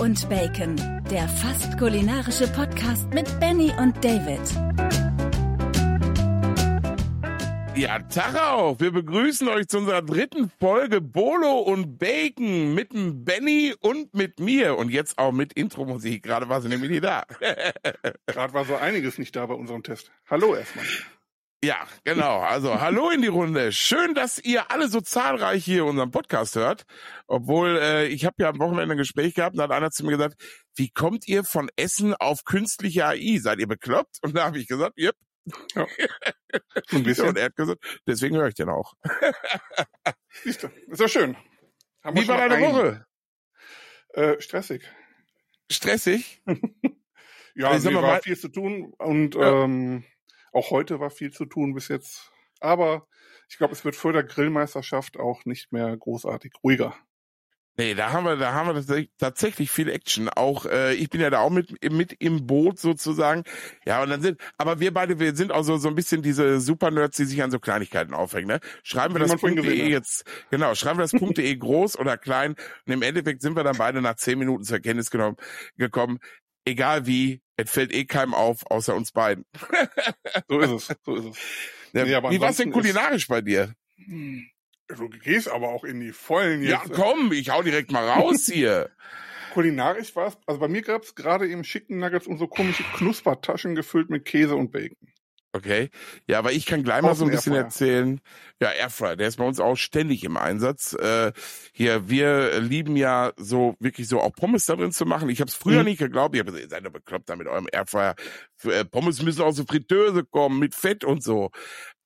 und Bacon, der fast kulinarische Podcast mit Benny und David. Ja, Tag auf! Wir begrüßen euch zu unserer dritten Folge Bolo und Bacon mit dem Benny und mit mir und jetzt auch mit Intro-Musik. Gerade war sie nämlich nicht da. Gerade war so einiges nicht da bei unserem Test. Hallo erstmal. Ja, genau. Also hallo in die Runde. Schön, dass ihr alle so zahlreich hier unseren Podcast hört. Obwohl äh, ich habe ja am Wochenende ein Gespräch gehabt, da hat einer zu mir gesagt, wie kommt ihr von Essen auf künstliche AI? Seid ihr bekloppt? Und da habe ich gesagt, yep. Ja. Ein bisschen. Und er hat gesagt, deswegen höre ich den auch. Siehst du, ist ja schön. Haben wie war deine ein... Woche? Äh, stressig. Stressig? ja, also, war mal... viel zu tun und ja. ähm, auch heute war viel zu tun bis jetzt. Aber ich glaube, es wird vor der Grillmeisterschaft auch nicht mehr großartig ruhiger. Nee, da haben wir, da haben wir tatsächlich viel Action. Auch äh, ich bin ja da auch mit mit im Boot sozusagen. Ja, und dann sind, aber wir beide, wir sind auch so so ein bisschen diese Super-Nerds, die sich an so Kleinigkeiten aufhängen. Ne? Schreiben wir das .de jetzt, genau, schreiben wir das .de groß oder klein. Und im Endeffekt sind wir dann beide nach zehn Minuten zur Erkenntnis genommen, gekommen. Egal wie, es fällt eh keinem auf, außer uns beiden. so ist es, so ist es. Ja, nee, wie war's denn kulinarisch bei dir? Du gehst aber auch in die Vollen jetzt. Ja, komm, ich hau direkt mal raus hier. Kulinarisch war es, also bei mir gab es gerade eben Chicken Nuggets und so komische Knuspertaschen gefüllt mit Käse und Bacon. Okay. Ja, aber ich kann gleich mal so ein bisschen Airfryer. erzählen. Ja, Airfryer, der ist bei uns auch ständig im Einsatz. Äh, hier, wir lieben ja so wirklich so auch Pommes da drin zu machen. Ich habe es früher mhm. nicht geglaubt. Ich habe gesagt, ihr seid doch bekloppt da mit eurem Airfryer. Äh, Pommes müssen aus der Fritteuse kommen mit Fett und so.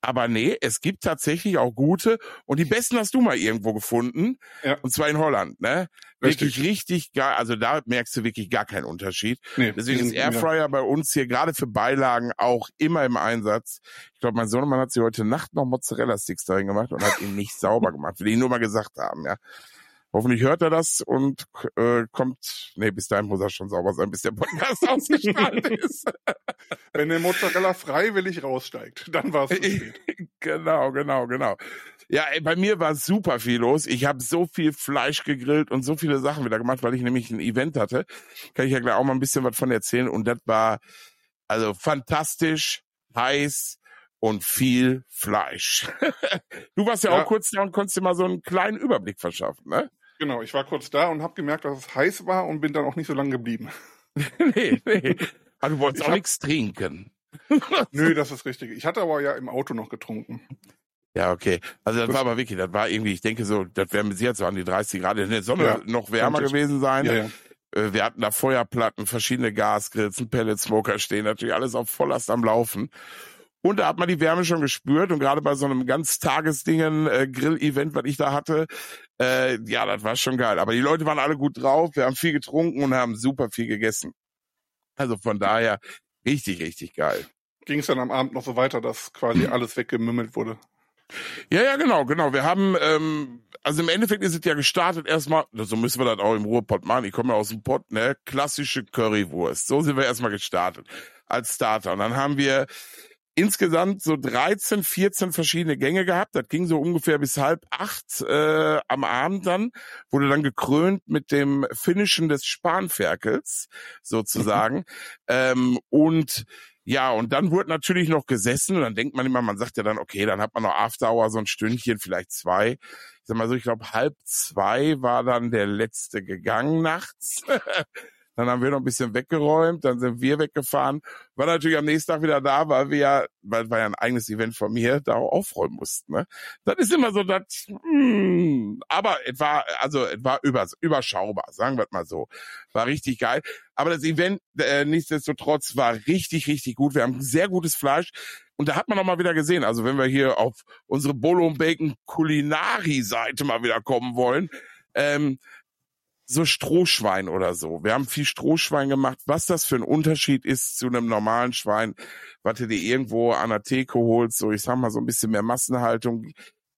Aber nee, es gibt tatsächlich auch gute und die besten hast du mal irgendwo gefunden. Ja. Und zwar in Holland, ne? Richtig, richtig, richtig geil. Also da merkst du wirklich gar keinen Unterschied. Nee, Deswegen ist Airfryer ja. bei uns hier gerade für Beilagen auch immer im Einsatz. Ich glaube, mein Sohnemann hat sich heute Nacht noch Mozzarella-Sticks dahin gemacht und hat ihn nicht sauber gemacht. Will ich nur mal gesagt haben, ja. Hoffentlich hört er das und äh, kommt. Nee, bis dahin muss er schon sauber sein, bis der Podcast ausgestrahlt ist. Wenn der Mozzarella freiwillig raussteigt, dann war es genau, genau, genau. Ja, ey, bei mir war super viel los. Ich habe so viel Fleisch gegrillt und so viele Sachen wieder gemacht, weil ich nämlich ein Event hatte. Kann ich ja gleich auch mal ein bisschen was von erzählen. Und das war also fantastisch, heiß, und viel Fleisch. du warst ja, ja, auch kurz da und konntest dir mal so einen kleinen Überblick verschaffen, ne? Genau, ich war kurz da und habe gemerkt, dass es heiß war und bin dann auch nicht so lange geblieben. nee, nee. Aber du wolltest ich auch hab... nichts trinken. Nö, das ist richtig. Ich hatte aber ja im Auto noch getrunken. Ja, okay. Also das, das war aber wirklich, das war irgendwie, ich denke so, das wäre mit Sicherheit so an die 30 Grad in der Sonne ja, noch wärmer gewesen sein. Ja, ja. Äh, wir hatten da Feuerplatten, verschiedene Gasgrills, ein Pellet-Smoker stehen, natürlich alles auf Volllast am Laufen. Und da hat man die Wärme schon gespürt. Und gerade bei so einem ganz Tagesdingen äh, Grill-Event, was ich da hatte, äh, ja, das war schon geil. Aber die Leute waren alle gut drauf. Wir haben viel getrunken und haben super viel gegessen. Also von daher richtig, richtig geil. Ging es dann am Abend noch so weiter, dass quasi alles weggemümmelt wurde? Ja, ja, genau, genau. Wir haben, ähm, also im Endeffekt ist es ja gestartet erstmal, so müssen wir das auch im Ruhrpott machen. Ich komme ja aus dem Pott, ne? Klassische Currywurst. So sind wir erstmal gestartet als Starter. Und dann haben wir insgesamt so 13, 14 verschiedene Gänge gehabt. Das ging so ungefähr bis halb acht äh, am Abend dann. Wurde dann gekrönt mit dem Finishen des Spanferkels sozusagen. Mhm. Ähm, und ja, und dann wurde natürlich noch gesessen und dann denkt man immer, man sagt ja dann, okay, dann hat man noch After Hour, so ein Stündchen, vielleicht zwei. Ich sag mal so, ich glaube halb zwei war dann der letzte gegangen nachts. Dann haben wir noch ein bisschen weggeräumt, dann sind wir weggefahren. War natürlich am nächsten Tag wieder da, weil wir ja, weil war ja ein eigenes Event von mir, da auch aufräumen mussten. Ne? Das ist immer so, das, mm, aber es war, also es war über, überschaubar, sagen wir mal so. War richtig geil. Aber das Event äh, nichtsdestotrotz war richtig, richtig gut. Wir haben sehr gutes Fleisch. Und da hat man auch mal wieder gesehen, also wenn wir hier auf unsere Bolo und Bacon Kulinari-Seite mal wieder kommen wollen, ähm, so Strohschwein oder so. Wir haben viel Strohschwein gemacht. Was das für ein Unterschied ist zu einem normalen Schwein, was du dir irgendwo an der Theke holst, so ich sag mal so ein bisschen mehr Massenhaltung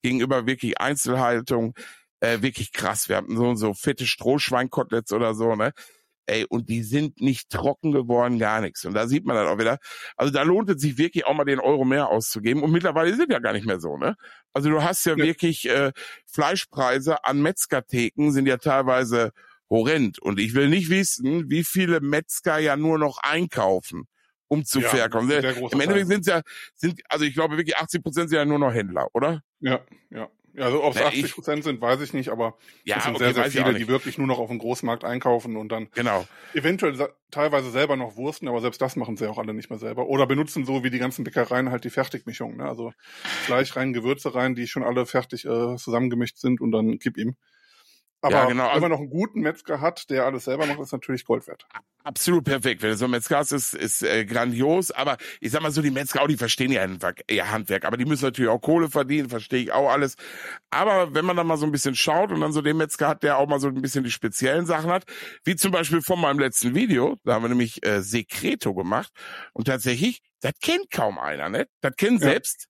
gegenüber wirklich Einzelhaltung, äh, wirklich krass. Wir hatten so so fette Strohschweinkoteletts oder so, ne? Ey, und die sind nicht trocken geworden, gar nichts. Und da sieht man dann auch wieder, also da lohnt es sich wirklich auch mal den Euro mehr auszugeben. Und mittlerweile sind ja gar nicht mehr so, ne? Also du hast ja, ja. wirklich äh, Fleischpreise an Metzgertheken sind ja teilweise horrend. Und ich will nicht wissen, wie viele Metzger ja nur noch einkaufen, um zu ja, verkaufen. Im Endeffekt sind ja, sind, also ich glaube wirklich 80 Prozent sind ja nur noch Händler, oder? Ja, ja. Ja, also ob es 80 Prozent sind, weiß ich nicht, aber ja, es sind okay, sehr, sehr viele, die wirklich nur noch auf dem Großmarkt einkaufen und dann genau. eventuell teilweise selber noch Wursten, aber selbst das machen sie auch alle nicht mehr selber. Oder benutzen so wie die ganzen Bäckereien halt die Fertigmischung, ne? Also Fleisch rein, Gewürze rein, die schon alle fertig äh, zusammengemischt sind und dann gib ihm. Aber ja, genau. wenn also man noch einen guten Metzger hat, der alles selber macht, ist natürlich Gold wert. Absolut perfekt. Wenn du so ein Metzger hast, ist, ist äh, grandios. Aber ich sag mal so, die Metzger auch, die verstehen ja Handwerk, ihr Handwerk. Aber die müssen natürlich auch Kohle verdienen, verstehe ich auch alles. Aber wenn man dann mal so ein bisschen schaut und dann so den Metzger hat, der auch mal so ein bisschen die speziellen Sachen hat, wie zum Beispiel von meinem letzten Video, da haben wir nämlich äh, Secreto gemacht. Und tatsächlich, das kennt kaum einer, ne? Das kennen ja. selbst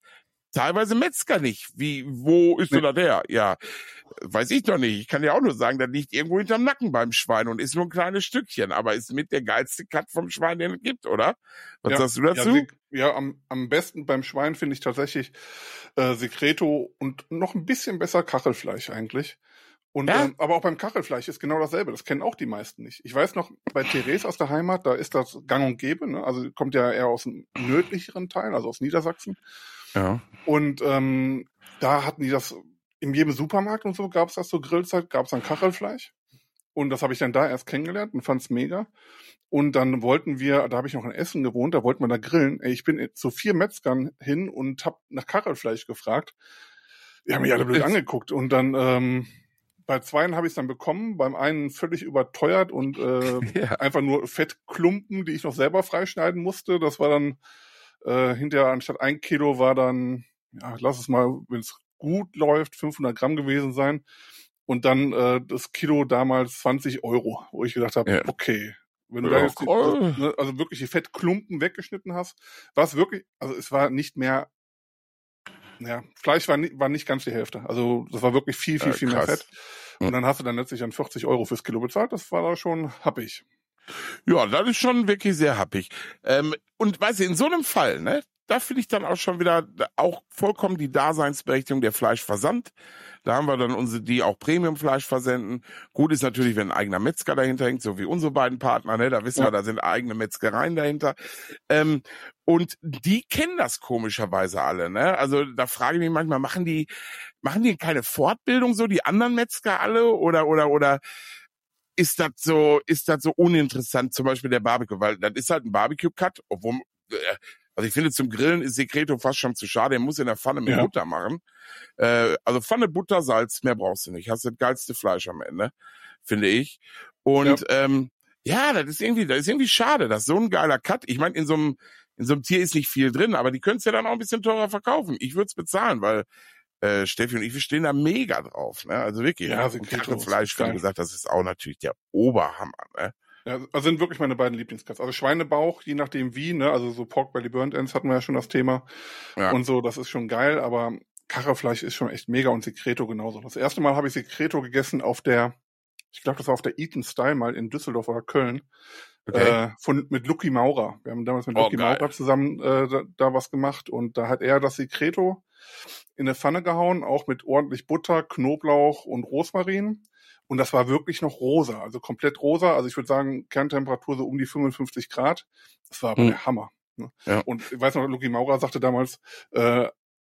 teilweise Metzger nicht. Wie, wo ist nee. denn da der? Ja, weiß ich doch nicht. Ich kann ja auch nur sagen, der liegt irgendwo hinterm Nacken beim Schwein und ist nur ein kleines Stückchen, aber ist mit der geilste Cut vom Schwein, den es gibt, oder? Was ja, sagst du dazu? Ja, ja am, am besten beim Schwein finde ich tatsächlich äh, Secreto und noch ein bisschen besser Kachelfleisch eigentlich. Und, ja? ähm, aber auch beim Kachelfleisch ist genau dasselbe. Das kennen auch die meisten nicht. Ich weiß noch, bei Therese aus der Heimat, da ist das gang und gäbe. Ne? Also kommt ja eher aus dem nördlicheren Teil, also aus Niedersachsen. Ja. Und ähm, da hatten die das in jedem Supermarkt und so gab es das so Grillzeit, gab es dann Kachelfleisch. Und das habe ich dann da erst kennengelernt und fand's mega. Und dann wollten wir, da habe ich noch in Essen gewohnt, da wollten wir da grillen. Ey, ich bin zu vier Metzgern hin und hab nach Kachelfleisch gefragt. Die haben mich alle blöd angeguckt. Und dann ähm, bei zweien habe ich es dann bekommen, beim einen völlig überteuert und äh, ja. einfach nur Fettklumpen, die ich noch selber freischneiden musste. Das war dann äh, hinterher anstatt ein Kilo war dann, ja, lass es mal, wenn es gut läuft, 500 Gramm gewesen sein. Und dann äh, das Kilo damals 20 Euro, wo ich gedacht habe, ja. okay, wenn du ja, da jetzt die, also, ne, also wirklich die Fettklumpen weggeschnitten hast, war es wirklich, also es war nicht mehr, ja, Fleisch war, nicht, war nicht ganz die Hälfte. Also das war wirklich viel, viel, ja, viel mehr Fett. Und dann hast du dann letztlich an 40 Euro fürs Kilo bezahlt. Das war da schon happig. Ja, das ist schon wirklich sehr happig. Ähm, und weißt du, in so einem Fall, ne, da finde ich dann auch schon wieder auch vollkommen die Daseinsberechtigung der Fleischversand. Da haben wir dann unsere, die auch Premiumfleisch versenden. Gut ist natürlich, wenn ein eigener Metzger dahinter hängt, so wie unsere beiden Partner, ne? Da wissen ja. wir, da sind eigene Metzgereien dahinter. Ähm, und die kennen das komischerweise alle, ne? Also da frage ich mich manchmal, machen die, machen die keine Fortbildung so, die anderen Metzger alle? Oder, oder, oder ist das so, ist das so uninteressant, zum Beispiel der Barbecue, weil das ist halt ein Barbecue-Cut, obwohl, äh, also ich finde, zum Grillen ist Secreto fast schon zu schade. Er muss in der Pfanne mit ja. Butter machen. Äh, also Pfanne, Butter, Salz, mehr brauchst du nicht. Hast das geilste Fleisch am Ende, finde ich. Und ja. ähm, ja, das ist irgendwie, das ist irgendwie schade, dass so ein geiler Cut. Ich meine, in so einem in so einem Tier ist nicht viel drin, aber die könntest ja dann auch ein bisschen teurer verkaufen. Ich würde es bezahlen, weil äh, Steffi und ich, wir stehen da mega drauf. Ne? Also wirklich. Ja, und Fleisch, wie gesagt, das ist auch natürlich der Oberhammer. Ne? Ja, also sind wirklich meine beiden Lieblingscuts. Also Schweinebauch, je nachdem wie, ne, also so Pork Belly Burnt Ends hatten wir ja schon das Thema. Ja. Und so, das ist schon geil, aber Kachelfleisch ist schon echt mega und Secreto genauso. Das erste Mal habe ich Secreto gegessen auf der, ich glaube, das war auf der Eaton Style mal in Düsseldorf oder Köln. Okay. Äh, von, mit Lucky Maurer. Wir haben damals mit oh, Lucky Maurer zusammen äh, da, da was gemacht und da hat er das Secreto in eine Pfanne gehauen, auch mit ordentlich Butter, Knoblauch und Rosmarin. Und das war wirklich noch rosa, also komplett rosa. Also ich würde sagen, Kerntemperatur so um die 55 Grad. Das war aber hm. der Hammer. Ne? Ja. Und ich weiß noch, Luki Maurer sagte damals, äh,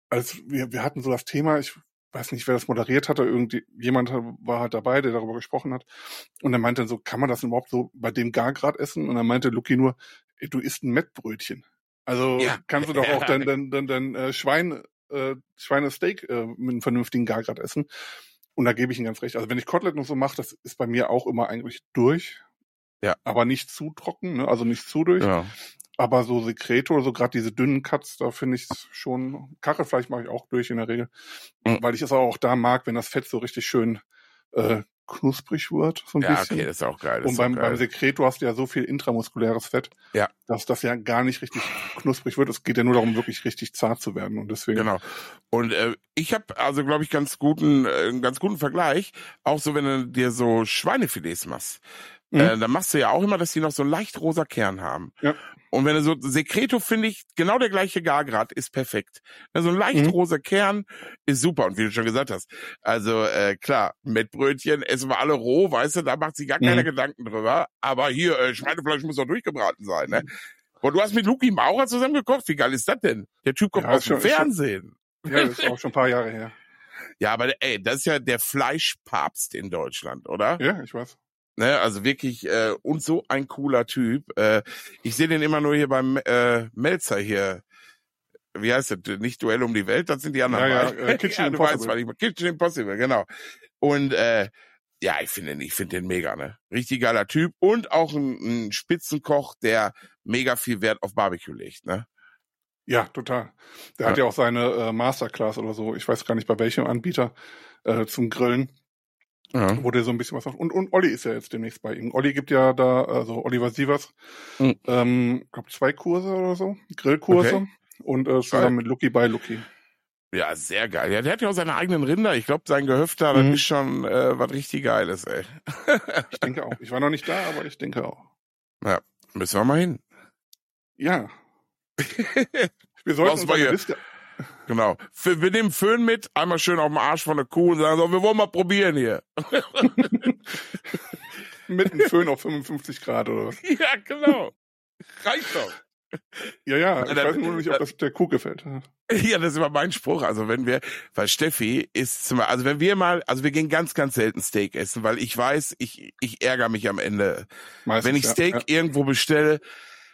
als wir, wir hatten so das Thema, ich weiß nicht, wer das moderiert hatte, irgendwie jemand war halt dabei, der darüber gesprochen hat. Und er meinte so, kann man das überhaupt so bei dem Gargrad essen? Und er meinte Luki nur, du isst ein Mettbrötchen. Also ja. kannst du doch auch dein, dein, dein, dein äh, Schwein, äh, Schweinesteak äh, mit einem vernünftigen Gargrad essen. Und da gebe ich ihm ganz recht. Also wenn ich Kotelett noch so mache, das ist bei mir auch immer eigentlich durch. Ja. Aber nicht zu trocken, ne? also nicht zu durch. Ja. Aber so Sekreto, so gerade diese dünnen Cuts, da finde ich es schon. Kachelfleisch mache ich auch durch in der Regel. Mhm. Weil ich es auch da mag, wenn das Fett so richtig schön äh, knusprig wird. So ein ja, bisschen. okay, das ist auch geil. Und beim, beim Sekreto hast du ja so viel intramuskuläres Fett, ja. dass das ja gar nicht richtig knusprig wird. Es geht ja nur darum, wirklich richtig zart zu werden. Und deswegen. Genau. Und äh, ich habe also, glaube ich, ganz guten, äh, einen ganz guten Vergleich. Auch so, wenn du dir so Schweinefilets machst. Mhm. Äh, dann machst du ja auch immer, dass die noch so einen leicht rosa Kern haben. Ja. Und wenn du so, Secreto finde ich, genau der gleiche Gargrad ist perfekt. So ein leicht Mhm. rosa Kern ist super. Und wie du schon gesagt hast, also äh, klar, mit Brötchen essen wir alle roh, weißt du, da macht sich gar keiner Mhm. Gedanken drüber. Aber hier, äh, Schweinefleisch muss doch durchgebraten sein, ne? Und du hast mit Luki Maurer zusammen gekocht. Wie geil ist das denn? Der Typ kommt Ja, aus dem schon- ist schon- Fernsehen. Ja, das ist auch schon ein paar Jahre her. Ja, aber ey, das ist ja der Fleischpapst in Deutschland, oder? Ja, ich weiß. Ne, also wirklich äh, und so ein cooler Typ. Äh, ich sehe den immer nur hier beim äh, Melzer hier. Wie heißt das? Nicht Duell um die Welt, das sind die anderen. Ja, ja, äh, Kitchen ja, weißt, Impossible. meine. Kitchen Impossible, genau. Und äh, ja, ich finde den, ich finde den mega, ne? Richtig geiler Typ und auch ein, ein Spitzenkoch, der mega viel Wert auf Barbecue legt, ne? Ja, total. Der hat ja auch seine äh, Masterclass oder so, ich weiß gar nicht bei welchem Anbieter, äh, zum Grillen, Ja. wo der so ein bisschen was macht. Und, und Olli ist ja jetzt demnächst bei ihm. Olli gibt ja da, also Oliver Sievers, Mhm. ähm, glaub zwei Kurse oder so, Grillkurse. Okay. Und äh, zusammen mit Lucky bei Lucky. Ja, sehr geil. Ja, der hat ja auch seine eigenen Rinder. Ich glaube, sein Gehöft da, das Mhm. ist schon äh, was richtig Geiles, ey. Ich denke auch. Ich war noch nicht da, aber ich denke auch. Müssen wir mal hin. Ja. Wir sollten uns eine? Liste, Genau. Wir nehmen Föhn mit, einmal schön auf dem Arsch von der Kuh und sagen so, wir wollen mal probieren hier. mit einem Föhn auf 55 Grad oder was. ja, genau. Reicht doch. Ja, ja, ich Ja, dann- weiß nur nicht, ob das der Kuh gefällt. Ja, das ist immer mein Spruch. Also wenn wir, weil Steffi ist zum also wenn wir mal, also wir gehen ganz, ganz selten Steak essen, weil ich weiß, ich, ich ärgere mich am Ende. Meistens, wenn ich ja, Steak Ja. irgendwo bestelle,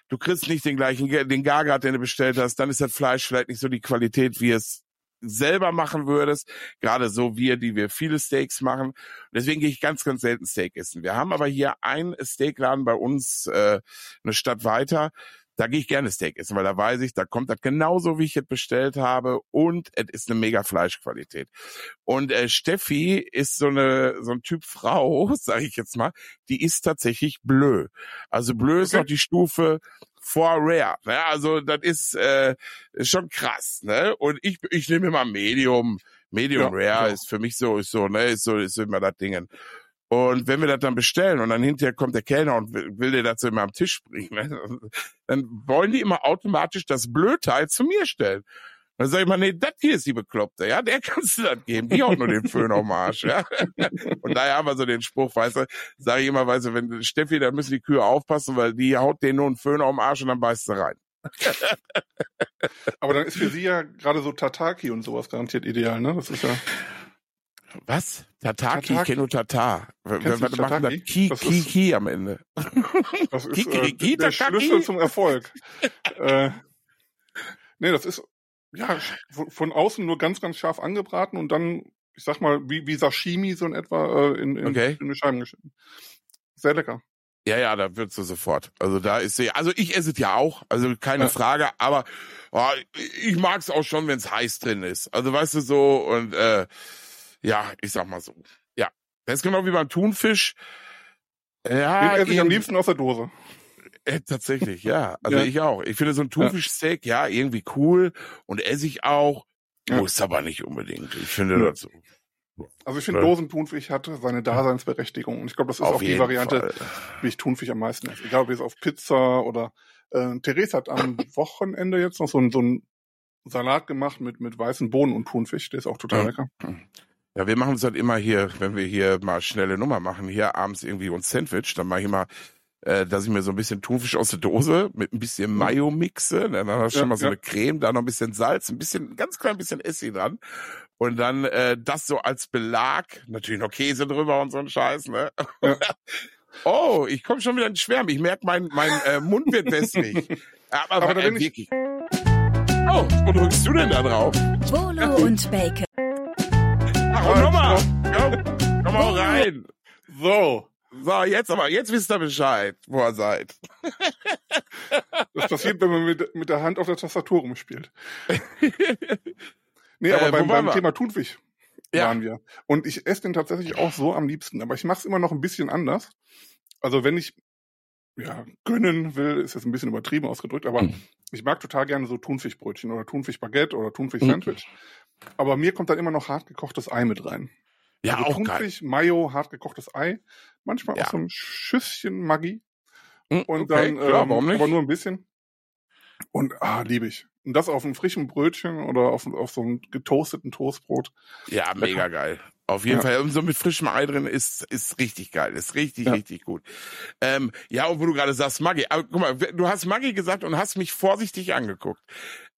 du kriegst nicht den gleichen, den Gargrad, den du bestellt hast, dann ist das Fleisch vielleicht nicht so die Qualität, wie es selber machen würdest. Gerade so wir, die wir viele Steaks machen. Deswegen gehe ich ganz, ganz selten Steak essen. Wir haben aber hier einen Steakladen bei uns, äh, eine Stadt weiter. Da gehe ich gerne Steak essen, weil da weiß ich, da kommt das genauso, wie ich es bestellt habe und es ist eine mega Fleischqualität. Und äh, Steffi ist so eine so ein Typ Frau, sage ich jetzt mal, die ist tatsächlich blö. Also blö ist Okay. noch die Stufe vor Rare. Ne? Also das ist, äh, ist schon krass. Ne? Und ich ich nehme immer Medium. Medium Ja, Rare ja. ist für mich so ist so ne ist so ist immer das Ding. Und wenn wir das dann bestellen und dann hinterher kommt der Kellner und will, will dir dazu immer am Tisch bringen, ne? dann wollen die immer automatisch das Blödteil zu mir stellen. Dann sag ich mal, nee, das hier ist die Bekloppte, ja, der kannst du das geben, die haut nur den Föhn den Arsch, ja. Und daher haben wir so den Spruch, weißt du, sage ich immer, weißt du, wenn Steffi, dann müssen die Kühe aufpassen, weil die haut denen nur einen Föhn auf den Arsch und dann beißt sie rein. Aber dann ist für sie ja gerade so Tataki und sowas garantiert ideal, ne? Das ist ja. Was? Tataki, Tataki. ich kenne nur Tatar. W- Kennst du Was machen das? Tataki? Ki, Das Ki, Ki am Ende. Das ist äh, Kikeriki, der? Schlüssel zum Erfolg. äh, nee, das ist ja von, außen nur ganz, ganz scharf angebraten und dann, ich sag mal, wie, wie Sashimi so in etwa äh, in, in, Okay. in eine Scheiben geschnitten. Sehr lecker. Ja, ja, da wird's so sofort. Also da ist sie, also ich esse es ja auch, also keine Ja. Frage, aber oh, ich mag's auch schon, wenn's heiß drin ist. Also weißt du so und äh, ja, ich sag mal so. Ja, das ist genau wie beim Thunfisch. Ja, Den esse ich am liebsten aus der Dose. äh, tatsächlich, ja. Also Ja. ich auch. Ich finde so ein Thunfischsteak, ja, irgendwie cool und esse ich auch. Ja. Muss aber nicht unbedingt. Ich finde Ja. das so. Also ich finde, Ja. Dosentunfisch hat seine Daseinsberechtigung. Und ich glaube, das ist auch die Variante, Fall. wie ich Thunfisch am meisten esse. Egal ob jetzt auf Pizza oder äh, Therese hat am Wochenende jetzt noch so, ein- so einen Salat gemacht mit, mit weißen Bohnen und Thunfisch. Der ist auch total lecker. Ja, wir machen es halt immer hier, wenn wir hier mal schnelle Nummer machen, hier abends irgendwie uns Sandwich, dann mache ich immer, äh, dass ich mir so ein bisschen Thunfisch aus der Dose mit ein bisschen Mayo mixe, ne? dann hast du Ja, schon mal so ja. eine Creme, da noch ein bisschen Salz, ein bisschen, ein ganz klein bisschen Essig dran und dann äh, das so als Belag, natürlich noch Käse drüber und so ein Scheiß, ne? Ja. Oh, ich komme schon wieder in Schwärmen. Ich merke, mein, mein äh, Mund wird wässrig. Aber, Aber da äh, bin ich- wirklich. Oh, wo drückst du denn da drauf? Bolo und Bacon. Rein. So, So, jetzt aber, jetzt wisst ihr Bescheid, wo ihr seid. das passiert, wenn man mit, mit der Hand auf der Tastatur rumspielt. Nee, aber Äh, beim, beim? Thema Thunfisch Ja. waren wir. Und ich esse den tatsächlich auch so am liebsten. Aber ich mache es immer noch ein bisschen anders. Also wenn ich ja, gönnen will, ist jetzt ein bisschen übertrieben ausgedrückt, aber Mhm. ich mag total gerne so Thunfischbrötchen oder Thunfischbaguette oder Thunfisch-Sandwich. Aber mir kommt dann immer noch hart gekochtes Ei mit rein. Ja, also auch geil. Mayo, hart gekochtes Ei, manchmal Ja. auch so ein Schüsschen Maggi Hm, und okay, dann, klar, ähm, warum nicht? aber nur ein bisschen. Und ah, liebe ich. Und das auf einem frischen Brötchen oder auf, auf so einem getoasteten Toastbrot. Ja, mega geil. Auf jeden Ja. Fall. Und so mit frischem Ei drin ist, ist richtig geil. Ist richtig, Ja. richtig gut. Ähm, ja, und wo du gerade sagst, Maggi. Aber guck mal, du hast Maggi gesagt und hast mich vorsichtig angeguckt.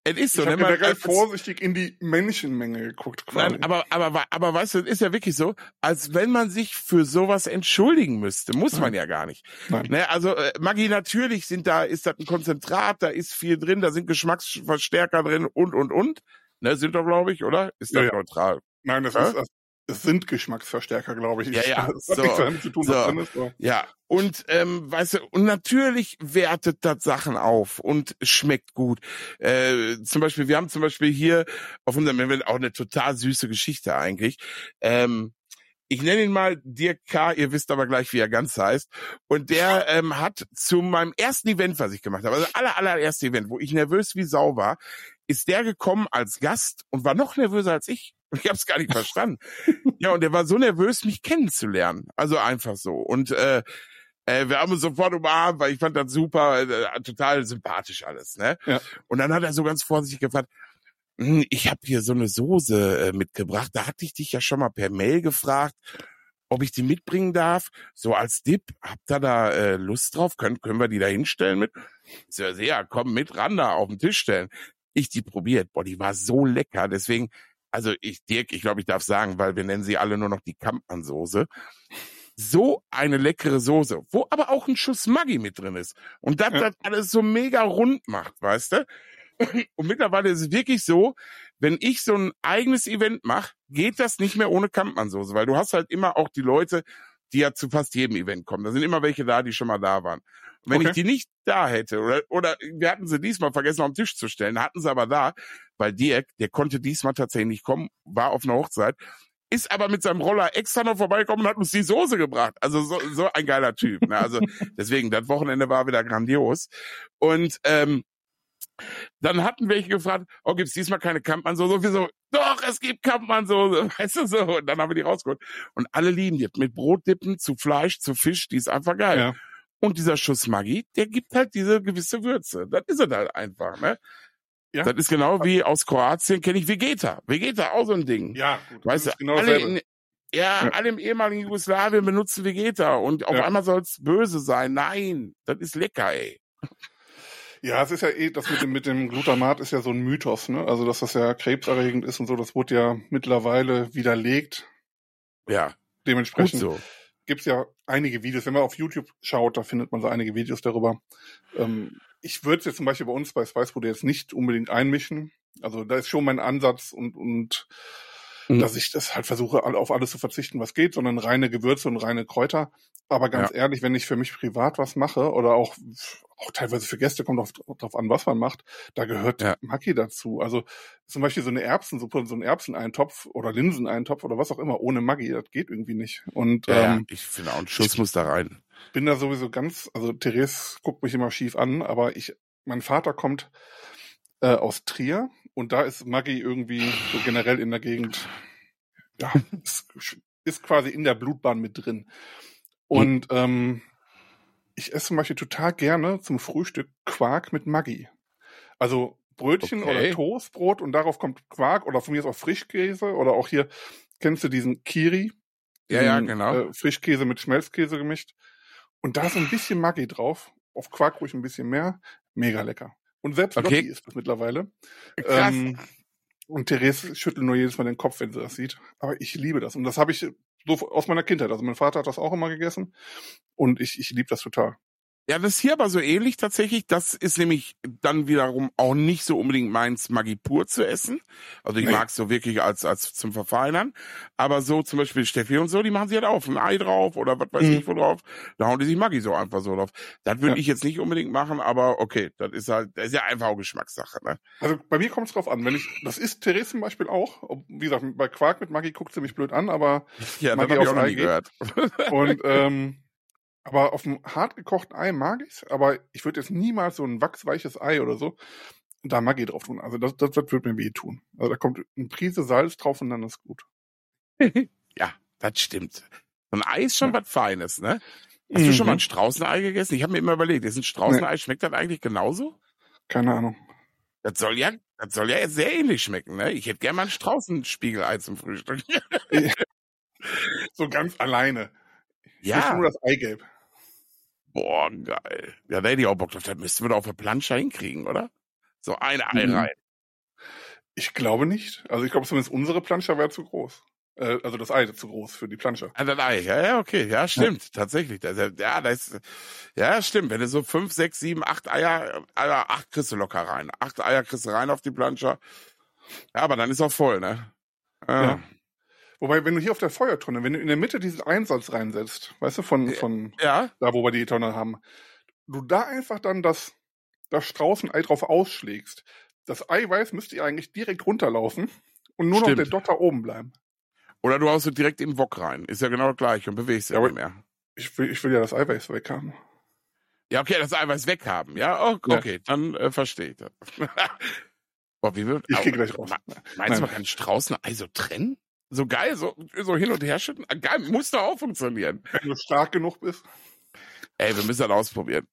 Es ist so, ich ne, habe man- als- vorsichtig in die Menschenmenge geguckt. Quasi. Nein, aber, aber, aber weißt du, es ist ja wirklich so, als wenn man sich für sowas entschuldigen müsste. Muss man ja gar nicht. Nein. Ne, also äh, Maggi, natürlich sind da, ist das ein Konzentrat, da ist viel drin, da sind Geschmacksverstärker drin und, und, und. Ne, sind doch, glaube ich, oder? Ist das Ja, ja. neutral? Nein, das Hä? ist, das, es sind Geschmacksverstärker, glaube ich. Ja, ja, Das hat so, nichts damit zu tun, was so. drin ist. Aber Ja, und ähm, weißt du, und natürlich wertet das Sachen auf und schmeckt gut. Äh, zum Beispiel, wir haben zum Beispiel hier auf unserem Event auch eine total süße Geschichte eigentlich. Ähm, ich nenne ihn mal Dirk K., ihr wisst aber gleich, wie er ganz heißt. Und der ähm, hat zu meinem ersten Event, was ich gemacht habe, also aller, allererste Event, wo ich nervös wie Sau war, ist der gekommen als Gast und war noch nervöser als ich. Ich habe es gar nicht verstanden. Ja, und der war so nervös, mich kennenzulernen. Also einfach so. Und äh, äh, wir haben uns sofort umarmt, weil ich fand das super, äh, total sympathisch alles. Ne? Ja. Und dann hat er so ganz vorsichtig gefragt, "Hm, ich habe hier so eine Soße äh, mitgebracht. Da hatte ich dich ja schon mal per Mail gefragt, ob ich die mitbringen darf. So als Dip, habt ihr da äh, Lust drauf? Können, können wir die da hinstellen mit? So, ja, komm mit ran da auf den Tisch stellen. Ich die probiert. Boah, die war so lecker. Deswegen, also ich, Dirk, ich glaube, ich darf sagen, weil wir nennen sie alle nur noch die Kampmann-Soße. So eine leckere Soße, wo aber auch ein Schuss Maggi mit drin ist. Und das Ja. das alles so mega rund macht, weißt du? Und mittlerweile ist es wirklich so, wenn ich so ein eigenes Event mache, geht das nicht mehr ohne Kampmann-Soße, weil du hast halt immer auch die Leute, die ja zu fast jedem Event kommen. Da sind immer welche da, die schon mal da waren. Und wenn Okay. ich die nicht da hätte, oder, oder wir hatten sie diesmal vergessen auf den Tisch zu stellen, hatten sie aber da, weil Dirk, der konnte diesmal tatsächlich nicht kommen, war auf einer Hochzeit, ist aber mit seinem Roller extra noch vorbeigekommen und hat uns die Soße gebracht. Also so, so ein geiler Typ. Ne? Also deswegen, das Wochenende war wieder grandios. Und ähm, dann hatten welche gefragt, oh, gibt's diesmal keine Kampmann-Soße? Und wir so, doch, es gibt Kampmann-Soße, weißt du so. Und dann haben wir die rausgeholt. Und alle lieben die. Mit Brotdippen zu Fleisch, zu Fisch, die ist einfach geil. Ja. Und dieser Schuss Maggi, der gibt halt diese gewisse Würze. Das ist es halt einfach, ne? Ja. Das ist genau wie aus Kroatien kenne ich Vegeta. Vegeta, auch so ein Ding. ja, gut. Weißt du, genau alle, in, ja, Ja. alle im ehemaligen Jugoslawien benutzen Vegeta und auf Ja. einmal soll's böse sein. Nein, das ist lecker, ey. Ja, es ist ja eh, das mit dem, mit dem Glutamat ist ja so ein Mythos, ne? Also, dass das ja krebserregend ist und so, das wurde ja mittlerweile widerlegt. Ja, Dementsprechend so. gibt's ja einige Videos. Wenn man auf YouTube schaut, da findet man so einige Videos darüber. Ähm, ich würde es jetzt zum Beispiel bei uns bei Spicebude jetzt nicht unbedingt einmischen. Also da ist schon mein Ansatz und, und Mhm. dass ich das halt versuche, auf alles zu verzichten, was geht, sondern reine Gewürze und reine Kräuter. Aber ganz ehrlich, wenn ich für mich privat was mache oder auch, auch teilweise für Gäste, kommt auch drauf an, was man macht, da gehört Ja. Maki dazu. Also zum Beispiel so eine Erbsensuppe, so ein Erbseneintopf oder Linseneintopf oder was auch immer, ohne Maggi, das geht irgendwie nicht. Und Ja, ja, ähm, ich finde auch, ein Schuss muss da rein. bin da sowieso ganz, also Therese guckt mich immer schief an, aber ich, mein Vater kommt äh, aus Trier und da ist Maggi irgendwie so generell in der Gegend, ja, ist, ist quasi in der Blutbahn mit drin. Und ähm, ich esse zum Beispiel total gerne zum Frühstück Quark mit Maggi. Also Brötchen Okay. oder Toastbrot und darauf kommt Quark oder von mir ist auch Frischkäse oder auch hier, kennst du diesen Kiri? Ja, ja, genau. Äh, Frischkäse mit Schmelzkäse gemischt. Und da so ein bisschen Maggi drauf. Auf Quark ruhig ein bisschen mehr. Mega lecker. Und selbst Okay. Lotti ist das mittlerweile. Krass. Ähm, und Therese schüttelt nur jedes Mal den Kopf, wenn sie das sieht. Aber ich liebe das. Und das habe ich so aus meiner Kindheit. Also mein Vater hat das auch immer gegessen. Und ich, ich liebe das total. Ja, das ist hier aber so ähnlich tatsächlich. Das ist nämlich dann wiederum auch nicht so unbedingt meins, Maggi pur zu essen. Also ich Nee. mag es so wirklich als, als zum Verfeinern. Aber so zum Beispiel Steffi und so, die machen sie halt auf, ein Ei drauf oder was weiß Mhm. ich wo drauf. Da hauen die sich Maggi so einfach so drauf. Das würde Ja. ich jetzt nicht unbedingt machen, aber okay, das ist halt, das ist ja einfach auch Geschmackssache, ne? Also bei mir kommt es drauf an. Wenn ich, das isst Therese zum Beispiel auch. Wie gesagt, bei Quark mit Maggi guckt sie mich blöd an, aber Ja, das Maggi habe ich auf auch noch nie gehört. Und ähm, aber auf dem hart gekochten Ei mag ich's, aber ich würde jetzt niemals so ein wachsweiches Ei oder so da Maggi drauf tun. Also das, das, das wird mir weh tun. Also da kommt eine Prise Salz drauf und dann ist gut. ja, Das stimmt. So ein Ei ist schon ja. was Feines, ne? Hast mhm. du schon mal ein. Straußenei gegessen? Ich habe mir immer überlegt, ist ein Straußenei, nee. schmeckt das eigentlich genauso? Keine Ahnung. Das soll ja, das soll ja sehr ähnlich schmecken, ne? Ich hätte gerne mal ein Straußenspiegelei zum Frühstück. so ganz alleine. Ja. Nicht nur das Eigelb. Boah, geil. Ja, da hätte ich auch Bock drauf. Das müssten wir doch auf der Plansche hinkriegen, oder? So ein Ei mhm. rein. Ich glaube nicht. Also ich glaube zumindest unsere Plansche wäre zu groß. Äh, also das Ei ist zu groß für die Plansche. Ah, das Ei, ja, ja, okay. Ja, stimmt. Ja. Tatsächlich. Das, ja, das ist, ja, stimmt. Wenn du so fünf, sechs, sieben, acht Eier, Eier, acht kriegst du locker rein. Acht Eier kriegst du rein auf die Plansche. Ja, aber dann ist auch voll, ne? Ja. ja. Wobei, wenn du hier auf der Feuertonne, wenn du in der Mitte diesen Einsatz reinsetzt, weißt du, von, von ja. da, wo wir die Tonne haben, du da einfach dann das, das Straußenei drauf ausschlägst. Das Eiweiß müsste ja eigentlich direkt runterlaufen und nur Stimmt. noch der Dotter oben bleiben. Oder du haust es direkt in den Wok rein. Ist ja genau das gleiche und bewegst ja, ja mehr. Ich will, ich will ja das Eiweiß weghaben. Ja, okay, das Eiweiß weghaben. Ja, oh, okay, ja. dann äh, verstehe ich das. Boah, wie wird, ich gehe gleich raus. Meinst Nein. du, man kann Straußenei so trennen? So geil, so, so hin und her schütten. Geil, muss doch auch funktionieren. Wenn du stark genug bist. Ey, wir müssen das ausprobieren.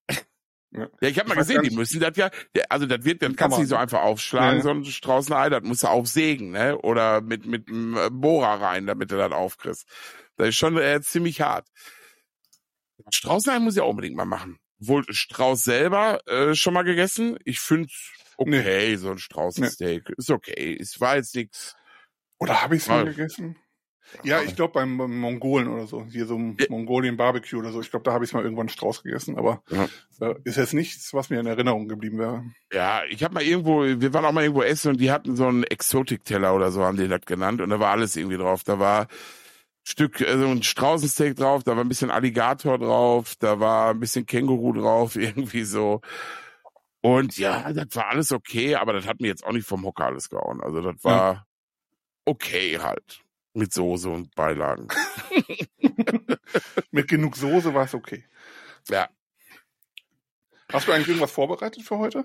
Ja, ja ich habe mal gesehen, die müssen das ja, also das wird, dann kannst du nicht so einfach aufschlagen, ja, ja. so ein Straußenei, das musst du aufsägen, ne? Oder mit, mit einem äh, Bohrer rein, damit du das aufkriegst. Das ist schon äh, ziemlich hart. Straußenei muss ich auch unbedingt mal machen. Wohl Strauß selber äh, schon mal gegessen. Ich finde okay, nee. so ein Straußensteak. Nee. Ist okay. Es war jetzt nichts oder habe ich es mal gegessen? Ja, ich glaube beim, beim, Mongolen oder so, hier so ein ja. Mongolien Barbecue oder so. Ich glaube, da habe ich mal irgendwann Strauß gegessen, aber ja. äh, ist jetzt nichts, was mir in Erinnerung geblieben wäre. Ja, ich habe mal irgendwo, wir waren auch mal irgendwo essen und die hatten so einen Exotik-Teller oder so, haben die das genannt und da war alles irgendwie drauf. Da war Stück, äh, so ein Straußensteak drauf, da war ein bisschen Alligator drauf, da war ein bisschen Känguru drauf, irgendwie so. Und ja, das war alles okay, aber das hat mir jetzt auch nicht vom Hocker alles gehauen. Also das war, ja okay halt. Mit Soße und Beilagen. Mit genug Soße war es okay. Ja. Hast du eigentlich irgendwas vorbereitet für heute?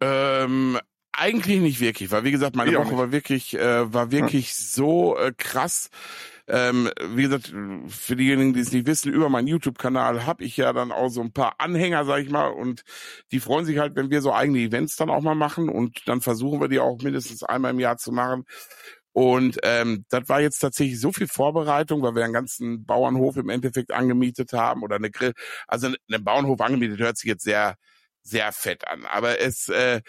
Ähm, eigentlich nicht wirklich, weil wie gesagt, meine ich Woche war wirklich, äh, war wirklich ja. so äh, krass. Ähm, wie gesagt, für diejenigen, die es nicht wissen, über meinen YouTube-Kanal habe ich ja dann auch so ein paar Anhänger, sag ich mal, und die freuen sich halt, wenn wir so eigene Events dann auch mal machen und dann versuchen wir die auch mindestens einmal im Jahr zu machen. Und ähm, das war jetzt tatsächlich so viel Vorbereitung, weil wir einen ganzen Bauernhof im Endeffekt angemietet haben oder eine Grill, also einen Bauernhof angemietet hört sich jetzt sehr, sehr fett an. Aber es, äh,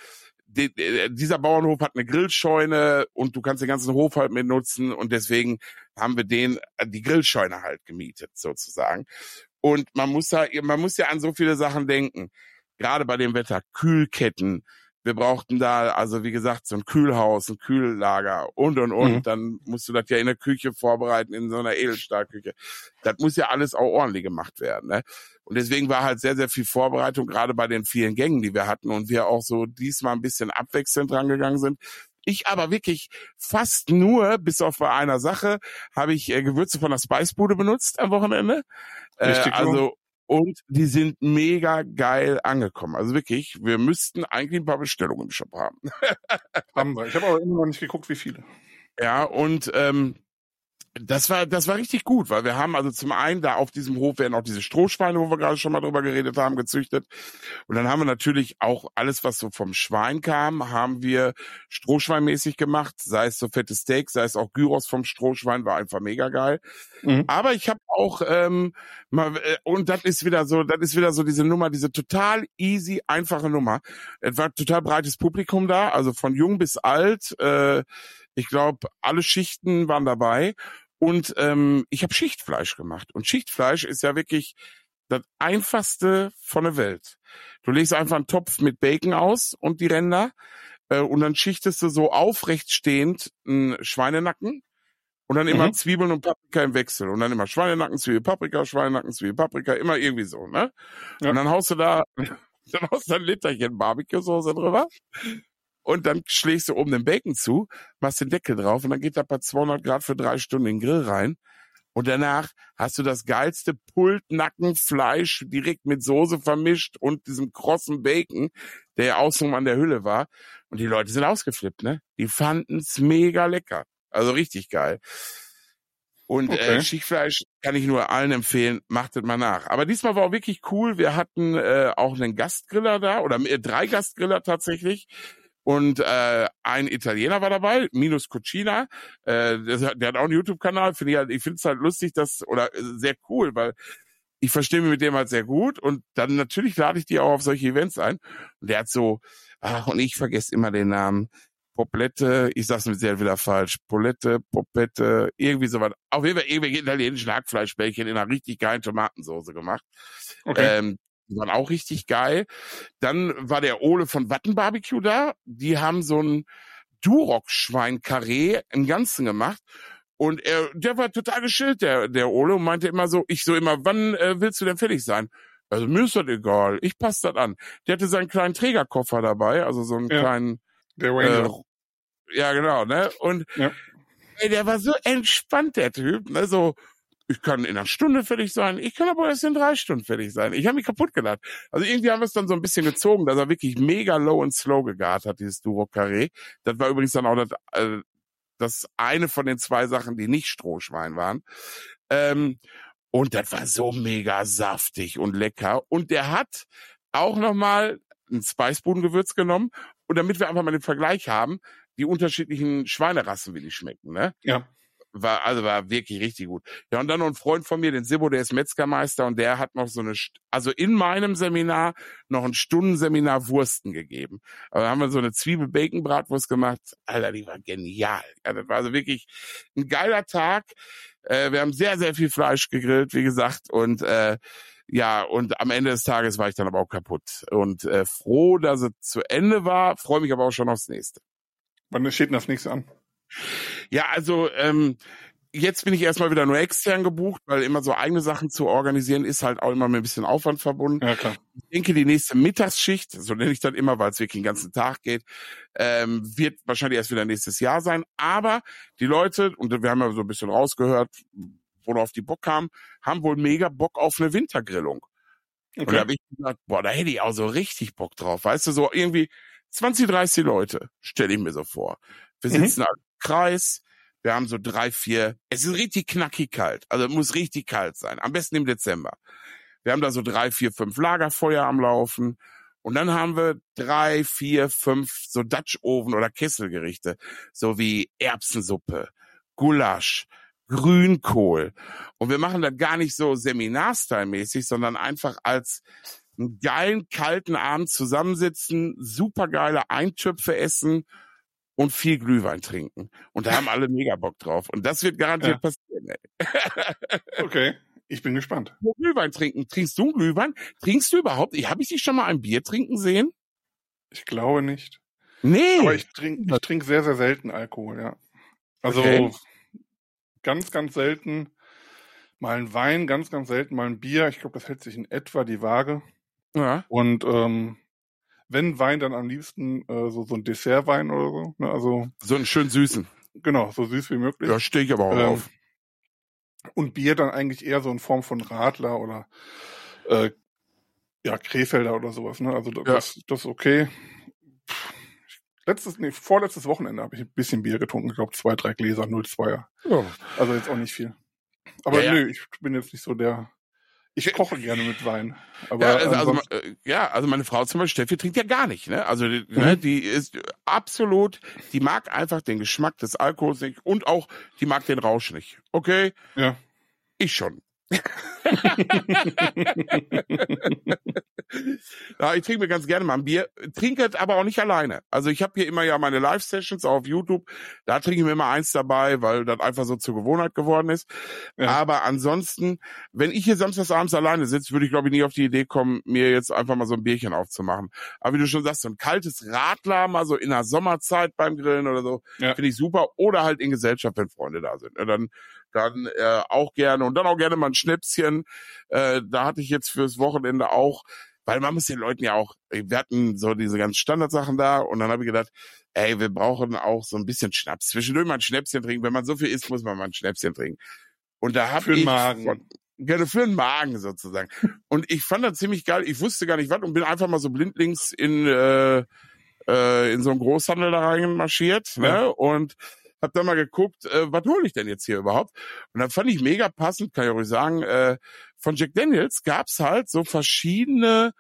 die, dieser Bauernhof hat eine Grillscheune und du kannst den ganzen Hof halt mit nutzen und deswegen haben wir den, äh, die Grillscheune halt gemietet sozusagen. Und man muss da, man muss ja an so viele Sachen denken. Gerade bei dem Wetter, Kühlketten, wir brauchten da, also wie gesagt, so ein Kühlhaus, ein Kühllager und und und. Mhm. Dann musst du das ja in der Küche vorbereiten, in so einer Edelstahlküche. Das muss ja alles auch ordentlich gemacht werden. Ne? Und deswegen war halt sehr, sehr viel Vorbereitung, gerade bei den vielen Gängen, die wir hatten und wir auch so diesmal ein bisschen abwechselnd rangegangen sind. Ich aber wirklich fast nur, bis auf bei einer Sache, habe ich äh, Gewürze von der Spicebude benutzt am Wochenende. Äh, also und die sind mega geil angekommen. Also wirklich, wir müssten eigentlich ein paar Bestellungen im Shop haben. haben wir. Ich habe aber immer noch nicht geguckt, wie viele. Ja, und ähm, das war, das war richtig gut, weil wir haben also zum einen da auf diesem Hof werden auch diese Strohschweine, wo wir gerade schon mal drüber geredet haben, gezüchtet. Und dann haben wir natürlich auch alles, was so vom Schwein kam, haben wir Strohschweinmäßig gemacht, sei es so fette Steaks, sei es auch Gyros vom Strohschwein, war einfach mega geil. Mhm. Aber ich habe auch ähm, mal, äh, und das ist wieder so, das ist wieder so diese Nummer, diese total easy, einfache Nummer. Es war total breites Publikum da, also von jung bis alt. Äh, ich glaube, alle Schichten waren dabei. Und ähm, ich habe Schichtfleisch gemacht. Und Schichtfleisch ist ja wirklich das einfachste von der Welt. Du legst einfach einen Topf mit Bacon aus und die Ränder äh, und dann schichtest du so aufrecht stehend einen Schweinenacken und dann immer mhm. Zwiebeln und Paprika im Wechsel und dann immer Schweinenacken, Zwiebel, Paprika, Schweinenacken, Zwiebel, Paprika, immer irgendwie so, ne? Ja. Und dann haust du da, dann haust du ein Literchen Barbecue-Soße drüber und dann schlägst du oben den Bacon zu, machst den Deckel drauf und dann geht da bei 200 Grad für drei Stunden in den Grill rein. Und danach hast du das geilste Pultnackenfleisch direkt mit Soße vermischt und diesem krossen Bacon, der ja außen an der Hülle war. Und die Leute sind ausgeflippt, ne? Die fanden's mega lecker. Also richtig geil. Und äh, okay. äh, Schichtfleisch kann ich nur allen empfehlen, macht es mal nach. Aber diesmal war auch wirklich cool. Wir hatten äh, auch einen Gastgriller da oder äh, drei Gastgriller tatsächlich. Und äh, ein Italiener war dabei, Minus Cucina. Äh, der, der hat auch einen YouTube-Kanal. Finde ich halt, ich finde es halt lustig, dass oder äh, sehr cool, weil ich verstehe mich mit dem halt sehr gut. Und dann natürlich lade ich die auch auf solche Events ein. Und der hat so, ach, und ich vergesse immer den Namen. Poplette, ich sag's mit sehr wieder falsch, Polette, Popette, irgendwie sowas. Auf jeden Fall irgendwelche italienischen Hackfleischbällchen in einer richtig geilen Tomatensoße gemacht. Okay. Ähm, die waren auch richtig geil. Dann war der Ole von Watten Barbecue da. Die haben so ein Duroc-Schwein-Karree im Ganzen gemacht. Und er, der war total geschillt, der, der Ole, und meinte immer so, ich so immer, wann äh, willst du denn fertig sein? Also mir ist das egal, ich passe das an. Der hatte seinen kleinen Trägerkoffer dabei, also so einen ja. kleinen der Ranger. Äh, ja, genau, ne? Und ja. ey, der war so entspannt, der Typ, ne? So, ich kann in einer Stunde fertig sein, ich kann aber erst in drei Stunden fertig sein. Ich habe mich kaputt gelacht. Also irgendwie haben wir es dann so ein bisschen gezogen, dass er wirklich mega low und slow gegart hat, dieses Duro Carré. Das war übrigens dann auch das, äh, das eine von den zwei Sachen, die nicht Strohschwein waren. Ähm, und das war so mega saftig und lecker. Und der hat auch nochmal ein Spicebudengewürz genommen und damit wir einfach mal den Vergleich haben, die unterschiedlichen Schweinerassen, wie die schmecken, ne? Ja. War, also war wirklich richtig gut. Ja, und dann noch ein Freund von mir, den Sibo, der ist Metzgermeister und der hat noch so eine, also in meinem Seminar noch ein Stundenseminar Wursten gegeben. Aber da haben wir so eine Zwiebel-Bacon-Bratwurst gemacht. Alter, die war genial. Ja, das war also wirklich ein geiler Tag. Äh, wir haben sehr, sehr viel Fleisch gegrillt, wie gesagt, und äh, ja, und am Ende des Tages war ich dann aber auch kaputt. Und äh, froh, dass es zu Ende war, freue mich aber auch schon aufs nächste. Wann steht denn das nächste an? Ja, also ähm, jetzt bin ich erstmal wieder nur extern gebucht, weil immer so eigene Sachen zu organisieren ist halt auch immer mit ein bisschen Aufwand verbunden. Ja, klar. Ich denke, die nächste Mittagsschicht, so nenne ich das immer, weil es wirklich den ganzen Tag geht, ähm, wird wahrscheinlich erst wieder nächstes Jahr sein. Aber die Leute, und wir haben ja so ein bisschen rausgehört, worauf die Bock haben, haben wohl mega Bock auf eine Wintergrillung. Okay. Und da habe ich gesagt, boah, da hätte ich auch so richtig Bock drauf. Weißt du, so irgendwie 20, 30 Leute, stelle ich mir so vor. Wir mhm. sitzen mhm. Kreis, wir haben so drei, vier, es ist richtig knackig kalt, also muss richtig kalt sein, am besten im Dezember. Wir haben da so drei, vier, fünf Lagerfeuer am Laufen. Und dann haben wir drei, vier, fünf so Dutch Oven oder Kesselgerichte, so wie Erbsensuppe, Gulasch, Grünkohl. Und wir machen das gar nicht so Seminarstyle-mäßig, sondern einfach als einen geilen, kalten Abend zusammensitzen, supergeile Eintöpfe essen und viel Glühwein trinken. Und da haben alle mega Bock drauf. Und das wird garantiert ja. passieren. Ey. okay. Ich bin gespannt. Glühwein trinken. Trinkst du Glühwein? Trinkst du überhaupt? Habe ich dich schon mal ein Bier trinken sehen? Ich glaube nicht. Nee. Aber ich trinke ich trink sehr, sehr selten Alkohol, ja. Also okay ganz, ganz selten mal ein Wein, ganz, ganz selten mal ein Bier. Ich glaube, das hält sich in etwa die Waage. Ja. Und ähm, wenn Wein, dann am liebsten äh, so, so ein Dessertwein oder so. Ne? Also, so einen schön süßen. Genau, so süß wie möglich. Ja, stehe ich aber auch ähm, auf. Und Bier dann eigentlich eher so in Form von Radler oder äh, ja, Krefelder oder sowas. Ne? Also das, ja. das ist okay. Letztes, nee, vorletztes Wochenende habe ich ein bisschen Bier getrunken. Ich glaube zwei, drei Gläser, 02er. Ja. Also jetzt auch nicht viel. Aber ja. nö, ich bin jetzt nicht so der. Ich koche gerne mit Wein. Aber ja, also, also, äh, ja, also meine Frau zum Beispiel, Steffi trinkt ja gar nicht, ne? Also ne, mhm. ne, die ist absolut, die mag einfach den Geschmack des Alkohols nicht und auch, die mag den Rausch nicht. Okay? Ja. Ich schon ja, ich trinke mir ganz gerne mal ein Bier, trinke es aber auch nicht alleine. Also ich habe hier immer ja meine Live-Sessions auf YouTube, da trinke ich mir immer eins dabei, weil das einfach so zur Gewohnheit geworden ist. Ja. Aber ansonsten, wenn ich hier samstagsabends alleine sitze, würde ich glaube ich nie auf die Idee kommen, mir jetzt einfach mal so ein Bierchen aufzumachen. Aber wie du schon sagst, so ein kaltes Radler mal so in der Sommerzeit beim Grillen oder so, ja. finde ich super. Oder halt in Gesellschaft, wenn Freunde da sind. Dann dann äh, auch gerne und dann auch gerne mal ein Schnäpschen. Äh, da hatte ich jetzt fürs Wochenende auch, weil man muss den Leuten ja auch, wir hatten so diese ganzen Standardsachen da und dann habe ich gedacht, ey, wir brauchen auch so ein bisschen Schnaps. Zwischendurch mal ein Schnäpschen trinken. Wenn man so viel isst, muss man mal ein Schnäpschen trinken. Und da habe ich Magen. Von, gerne für den Magen sozusagen. Und ich fand das ziemlich geil. Ich wusste gar nicht was und bin einfach mal so blindlings in äh, äh, in so einen Großhandel da reinmarschiert. Ne? Ja. Und hab dann mal geguckt, äh, was hole ich denn jetzt hier überhaupt? Und dann fand ich mega passend, kann ich euch sagen, äh, von Jack Daniels gab's halt so verschiedene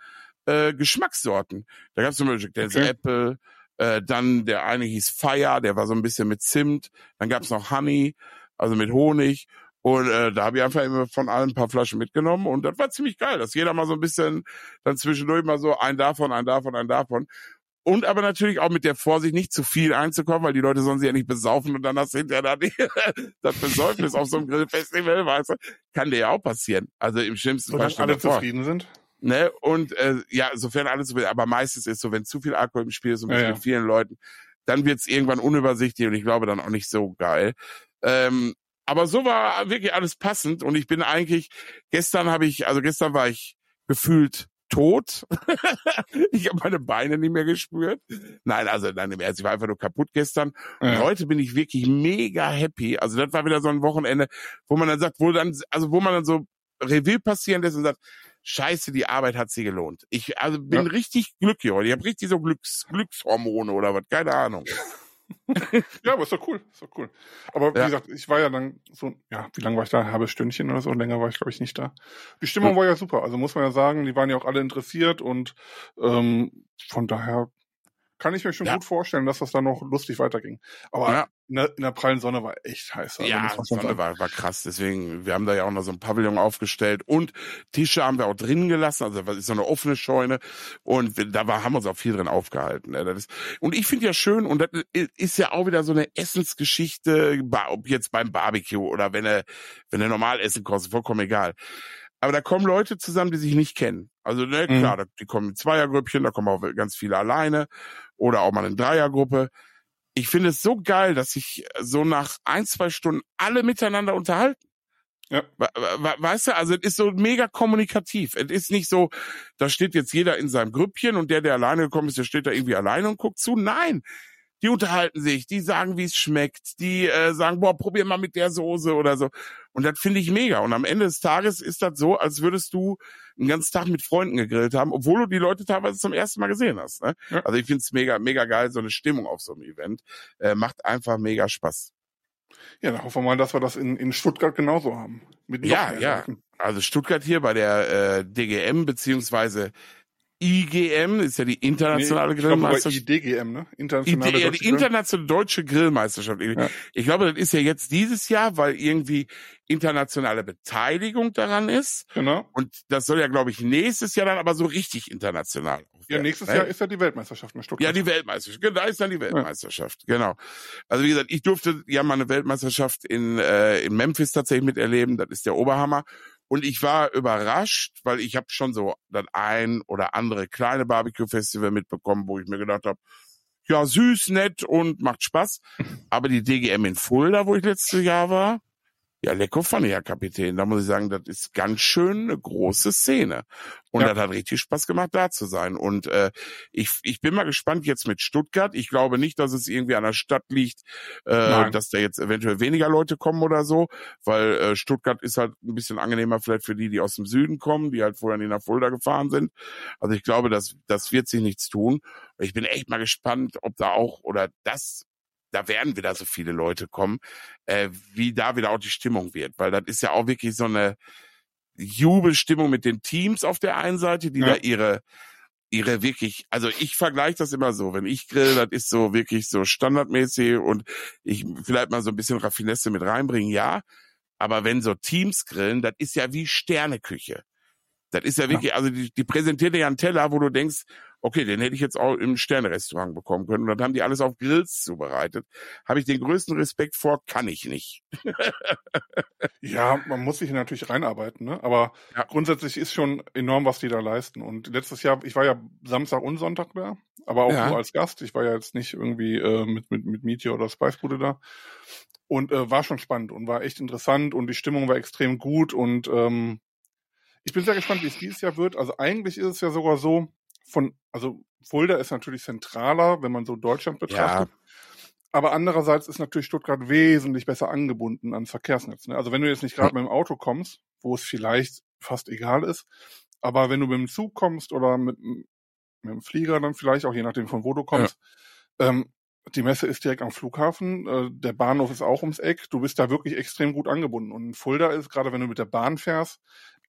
äh, Geschmackssorten. Da gab's zum Beispiel Jack Daniels okay. Apple, äh, dann der eine hieß Fire, der war so ein bisschen mit Zimt, dann gab's noch Honey, also mit Honig und äh, da habe ich einfach immer von allen ein paar Flaschen mitgenommen und das war ziemlich geil, dass jeder mal so ein bisschen dann zwischendurch mal so ein davon, ein davon, ein davon. Und aber natürlich auch mit der Vorsicht, nicht zu viel einzukommen, weil die Leute sollen sich ja nicht besaufen und dann hast du hinterher dann das Besäufnis auf so einem Grillfestival, weißt du, kann dir ja auch passieren. Also im schlimmsten Fall. alle zufrieden sind. Ne? Und äh, ja, sofern alle zufrieden, aber meistens ist so, wenn zu viel Alkohol im Spiel ist und ja, mit ja. vielen Leuten, dann wird's irgendwann unübersichtlich und ich glaube dann auch nicht so geil. Ähm, aber so war wirklich alles passend und ich bin eigentlich, gestern habe ich, also gestern war ich gefühlt tot. ich habe meine Beine nicht mehr gespürt. Nein, also nein, im Ernst, ich war einfach nur kaputt gestern. Ja. Und heute bin ich wirklich mega happy. Also das war wieder so ein Wochenende, wo man dann sagt, wo dann, also wo man dann so Revue passieren lässt und sagt, Scheiße, die Arbeit hat sie gelohnt. Ich also bin ja. richtig glücklich heute. Ich habe richtig so Glücks, Glückshormone oder was, keine Ahnung ja, aber ist doch cool, ist doch cool. Aber wie ja. gesagt, ich war ja dann so, ja, wie lange war ich da? Ein halbes Stündchen oder so, länger war ich glaube ich nicht da. Die Stimmung hm. war ja super, also muss man ja sagen, die waren ja auch alle interessiert und ähm, von daher kann ich mir schon ja. gut vorstellen, dass das dann noch lustig weiterging. Aber ja. in, der, in der prallen Sonne war echt heiß. Also ja, die Sonne war, war krass. Deswegen, wir haben da ja auch noch so ein Pavillon aufgestellt und Tische haben wir auch drin gelassen. Also das ist so eine offene Scheune und da war, haben wir uns auch viel drin aufgehalten. Ne? Und ich finde ja schön und das ist ja auch wieder so eine Essensgeschichte, ob jetzt beim Barbecue oder wenn er wenn er normal essen kostet, vollkommen egal. Aber da kommen Leute zusammen, die sich nicht kennen. Also ne, mhm. klar, die kommen in Zweiergrüppchen, da kommen auch ganz viele alleine oder auch mal in Dreiergruppe. Ich finde es so geil, dass sich so nach ein, zwei Stunden alle miteinander unterhalten. Ja. Weißt du, also es ist so mega kommunikativ. Es ist nicht so, da steht jetzt jeder in seinem Grüppchen und der, der alleine gekommen ist, der steht da irgendwie alleine und guckt zu. Nein, die unterhalten sich, die sagen, wie es schmeckt, die äh, sagen, boah, probier mal mit der Soße oder so. Und das finde ich mega. Und am Ende des Tages ist das so, als würdest du einen ganzen Tag mit Freunden gegrillt haben, obwohl du die Leute teilweise zum ersten Mal gesehen hast. Ne? Ja. Also ich finde es mega, mega geil, so eine Stimmung auf so einem Event. Äh, macht einfach mega Spaß. Ja, dann hoffen wir mal, dass wir das in, in Stuttgart genauso haben. Ja, ja. Also Stuttgart hier bei der äh, DGM beziehungsweise IGM ist ja die internationale nee, Grillmeisterschaft. Ich glaube, IDGM, ne? Internationale ja, die internationale deutsche Grillmeisterschaft. Ja. Ich glaube, das ist ja jetzt dieses Jahr, weil irgendwie internationale Beteiligung daran ist. Genau. Und das soll ja, glaube ich, nächstes Jahr dann aber so richtig international. Ja, nächstes Jahr ist ja die Weltmeisterschaft in Stuttgart. Ja, die Weltmeisterschaft. Genau, da ist dann die Weltmeisterschaft. Ja. Genau. Also wie gesagt, ich durfte ja mal eine Weltmeisterschaft in, äh, in Memphis tatsächlich miterleben. Das ist der Oberhammer. Und ich war überrascht, weil ich habe schon so das ein oder andere kleine Barbecue-Festival mitbekommen, wo ich mir gedacht habe, ja, süß, nett und macht Spaß. Aber die DGM in Fulda, wo ich letztes Jahr war, ja, Lecko fand ich ja Kapitän. Da muss ich sagen, das ist ganz schön eine große Szene. Und ja. das hat richtig Spaß gemacht, da zu sein. Und äh, ich, ich bin mal gespannt jetzt mit Stuttgart. Ich glaube nicht, dass es irgendwie an der Stadt liegt, äh, dass da jetzt eventuell weniger Leute kommen oder so, weil äh, Stuttgart ist halt ein bisschen angenehmer vielleicht für die, die aus dem Süden kommen, die halt vorher nicht nach Fulda gefahren sind. Also ich glaube, das, das wird sich nichts tun. Ich bin echt mal gespannt, ob da auch oder das da werden wieder so viele Leute kommen, äh, wie da wieder auch die Stimmung wird. Weil das ist ja auch wirklich so eine Jubelstimmung mit den Teams auf der einen Seite, die ja. da ihre ihre wirklich, also ich vergleiche das immer so, wenn ich grill, das ist so wirklich so standardmäßig und ich vielleicht mal so ein bisschen Raffinesse mit reinbringen, ja. Aber wenn so Teams grillen, das ist ja wie Sterneküche. Das ist ja wirklich, also die, die präsentiert dir ja einen Teller, wo du denkst, okay, den hätte ich jetzt auch im Sternerestaurant bekommen können. Und dann haben die alles auf Grills zubereitet. Habe ich den größten Respekt vor, kann ich nicht. ja, man muss sich natürlich reinarbeiten, ne? Aber ja. grundsätzlich ist schon enorm, was die da leisten. Und letztes Jahr, ich war ja Samstag und Sonntag da, aber auch ja. nur als Gast. Ich war ja jetzt nicht irgendwie äh, mit, mit, mit Meteor oder Spicebude da. Und äh, war schon spannend und war echt interessant und die Stimmung war extrem gut und ähm, ich bin sehr gespannt, wie es dieses Jahr wird. Also eigentlich ist es ja sogar so, von, also Fulda ist natürlich zentraler, wenn man so Deutschland betrachtet. Ja. Aber andererseits ist natürlich Stuttgart wesentlich besser angebunden ans Verkehrsnetz. Ne? Also wenn du jetzt nicht gerade mit dem Auto kommst, wo es vielleicht fast egal ist, aber wenn du mit dem Zug kommst oder mit, mit dem Flieger dann vielleicht, auch je nachdem von wo du kommst, ja. ähm, die Messe ist direkt am Flughafen, äh, der Bahnhof ist auch ums Eck, du bist da wirklich extrem gut angebunden. Und in Fulda ist, gerade wenn du mit der Bahn fährst,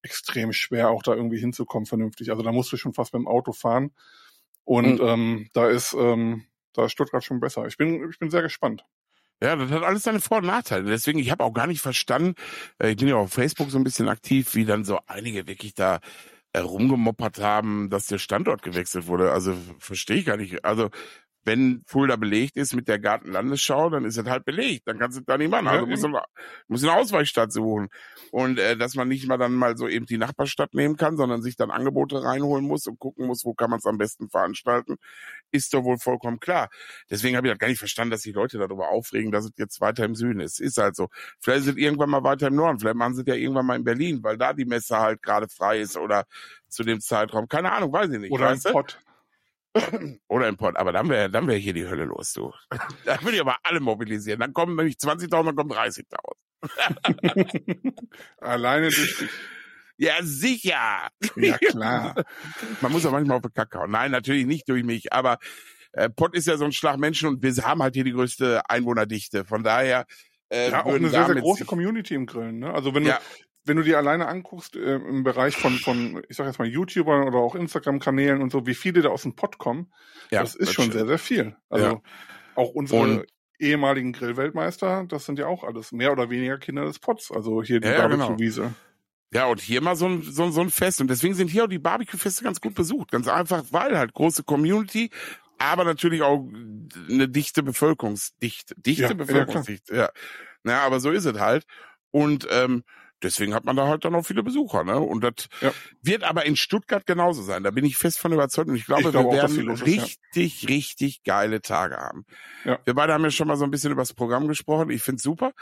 extrem schwer, auch da irgendwie hinzukommen vernünftig. Also da musst du schon fast beim Auto fahren. Und mhm. ähm, da ist ähm, da ist Stuttgart schon besser. Ich bin, ich bin sehr gespannt. Ja, das hat alles seine Vor- und Nachteile. Deswegen, ich habe auch gar nicht verstanden, äh, ich bin ja auf Facebook so ein bisschen aktiv, wie dann so einige wirklich da äh, rumgemoppert haben, dass der Standort gewechselt wurde. Also verstehe ich gar nicht. Also wenn Fulda belegt ist mit der Gartenlandesschau, dann ist es halt belegt. Dann kannst du da nicht machen. Also muss, eine, muss eine Ausweichstadt suchen. Und äh, dass man nicht mal dann mal so eben die Nachbarstadt nehmen kann, sondern sich dann Angebote reinholen muss und gucken muss, wo kann man es am besten veranstalten, ist doch wohl vollkommen klar. Deswegen habe ich halt gar nicht verstanden, dass die Leute darüber aufregen, dass es jetzt weiter im Süden ist. Ist halt so. Vielleicht sind irgendwann mal weiter im Norden. Vielleicht machen sie es ja irgendwann mal in Berlin, weil da die Messe halt gerade frei ist oder zu dem Zeitraum. Keine Ahnung, weiß ich nicht. Oder ein Pott. Oder im Pott, aber dann wäre dann wäre hier die Hölle los, du. Da würde ich aber alle mobilisieren. Dann kommen nämlich 20.000, dann kommen 30.000. Alleine durch dich. Ja, sicher. Ja, klar. Man muss ja manchmal auf den Kack hauen. Nein, natürlich nicht durch mich, aber äh, Pott ist ja so ein Schlag Menschen und wir haben halt hier die größte Einwohnerdichte. Von daher äh, ja, auch eine sehr, sehr große Community im Grillen. Ne? Also wenn du, ja wenn du dir alleine anguckst äh, im Bereich von, von, ich sag jetzt mal YouTubern oder auch Instagram-Kanälen und so, wie viele da aus dem Pott kommen, ja, das ist das schon stimmt. sehr, sehr viel. Also ja. auch unsere und ehemaligen Grillweltmeister, das sind ja auch alles mehr oder weniger Kinder des Pots. Also hier die ja, Barbecue-Wiese. Genau. Ja, und hier mal so ein, so, so ein Fest. Und deswegen sind hier auch die Barbecue-Feste ganz gut besucht. Ganz einfach, weil halt große Community, aber natürlich auch eine dichte Bevölkerungsdichte. Dichte ja, Bevölkerungsdichte, ja. ja. Na, aber so ist es halt. Und ähm, deswegen hat man da halt dann auch viele Besucher, ne? Und das ja. wird aber in Stuttgart genauso sein. Da bin ich fest von überzeugt. Und ich glaube, ich glaube wir werden richtig, ja. richtig geile Tage haben. Ja. Wir beide haben ja schon mal so ein bisschen über das Programm gesprochen. Ich find's super.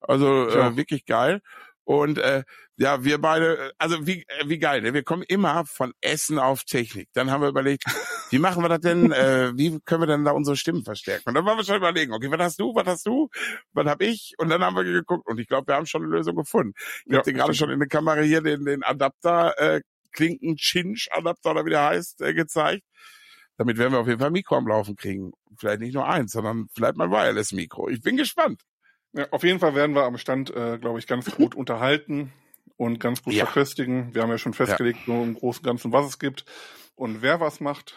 Also äh, wirklich geil. Und äh, ja, wir beide, also wie, äh, wie geil, ne? wir kommen immer von Essen auf Technik. Dann haben wir überlegt, wie machen wir das denn, äh, wie können wir denn da unsere Stimmen verstärken? Und dann wollen wir schon überlegen, okay, was hast du, was hast du, was hab ich? Und dann haben wir geguckt und ich glaube, wir haben schon eine Lösung gefunden. Ich ja, habe dir gerade schon in der Kamera hier den, den Adapter, äh, Klinken Chinch Adapter oder wie der heißt, äh, gezeigt. Damit werden wir auf jeden Fall Mikro am Laufen kriegen. Vielleicht nicht nur eins, sondern vielleicht mal Wireless Mikro. Ich bin gespannt. Ja, auf jeden Fall werden wir am Stand, äh, glaube ich, ganz gut unterhalten und ganz gut ja. verköstigen. Wir haben ja schon festgelegt, ja. nur im Großen und Ganzen, was es gibt und wer was macht.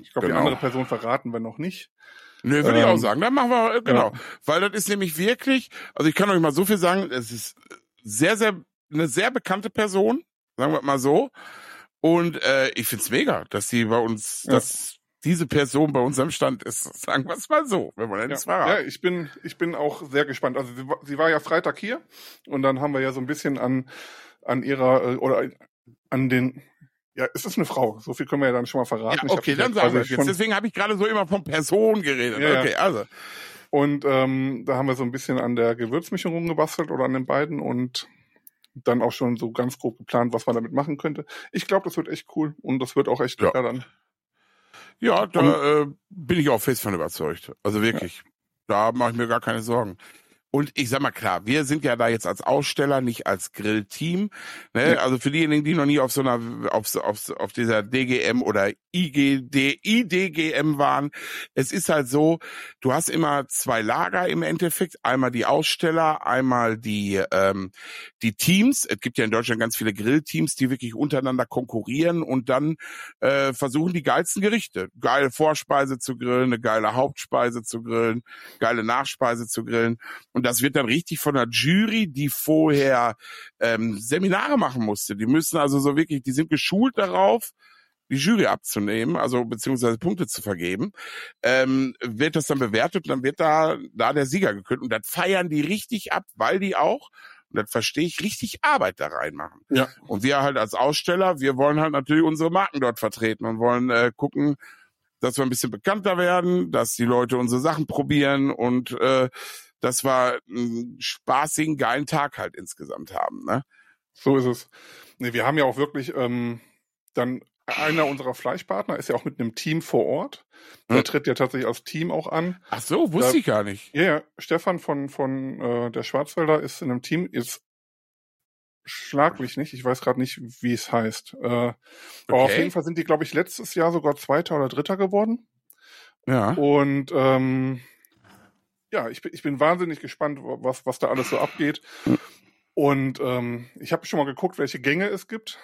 Ich glaube, genau. die andere Person verraten wir noch nicht. Nö, würde ähm, ich auch ähm, sagen. Dann machen wir, äh, genau. Ja. Weil das ist nämlich wirklich, also ich kann euch mal so viel sagen, es ist sehr, sehr, eine sehr bekannte Person, sagen wir mal so. Und äh, ich find's mega, dass sie bei uns, ja. dass diese Person bei unserem Stand ist, sagen wir es mal so, wenn man es ja, ja, ich bin, ich bin auch sehr gespannt. Also sie, sie, war ja Freitag hier und dann haben wir ja so ein bisschen an, an ihrer äh, oder an den ja, es ist eine Frau. So viel können wir ja dann schon mal verraten. Ja, okay, dann sagen wir es jetzt. Deswegen habe ich gerade so immer von Person geredet. Ja, okay, also. Und ähm, da haben wir so ein bisschen an der Gewürzmischung rumgebastelt oder an den beiden und dann auch schon so ganz grob geplant, was man damit machen könnte. Ich glaube, das wird echt cool und das wird auch echt lecker dann. Ja, da äh, bin ich auch fest von überzeugt. Also wirklich. Ja. Da mache ich mir gar keine Sorgen. Und ich sag mal klar, wir sind ja da jetzt als Aussteller, nicht als Grillteam. Ne? Ja. Also für diejenigen, die noch nie auf so einer, auf, auf, auf dieser DGM oder IGD, IDGM waren, es ist halt so, du hast immer zwei Lager im Endeffekt. Einmal die Aussteller, einmal die, ähm, die Teams. Es gibt ja in Deutschland ganz viele Grillteams, die wirklich untereinander konkurrieren und dann äh, versuchen die geilsten Gerichte. Geile Vorspeise zu grillen, eine geile Hauptspeise zu grillen, geile Nachspeise zu grillen. Und das wird dann richtig von der Jury, die vorher ähm, Seminare machen musste. Die müssen also so wirklich, die sind geschult darauf, die Jury abzunehmen, also beziehungsweise Punkte zu vergeben, ähm, wird das dann bewertet und dann wird da, da der Sieger gekürt. Und das feiern die richtig ab, weil die auch, und das verstehe ich, richtig Arbeit da reinmachen. Ja. Und wir halt als Aussteller, wir wollen halt natürlich unsere Marken dort vertreten und wollen äh, gucken, dass wir ein bisschen bekannter werden, dass die Leute unsere Sachen probieren und äh, dass wir einen spaßigen, geilen Tag halt insgesamt haben. Ne? So ist es. Nee, wir haben ja auch wirklich ähm, dann einer unserer Fleischpartner ist ja auch mit einem Team vor Ort. Der hm. tritt ja tatsächlich als Team auch an. Ach so, wusste da, ich gar nicht. Ja, yeah, Stefan von von äh, der Schwarzwälder ist in einem Team. Jetzt schlag mich nicht. Ich weiß gerade nicht, wie es heißt. Äh, okay. Aber auf jeden Fall sind die, glaube ich, letztes Jahr sogar Zweiter oder Dritter geworden. Ja. Und ähm, ja, ich bin, ich bin wahnsinnig gespannt, was, was da alles so abgeht. Und ähm, ich habe schon mal geguckt, welche Gänge es gibt.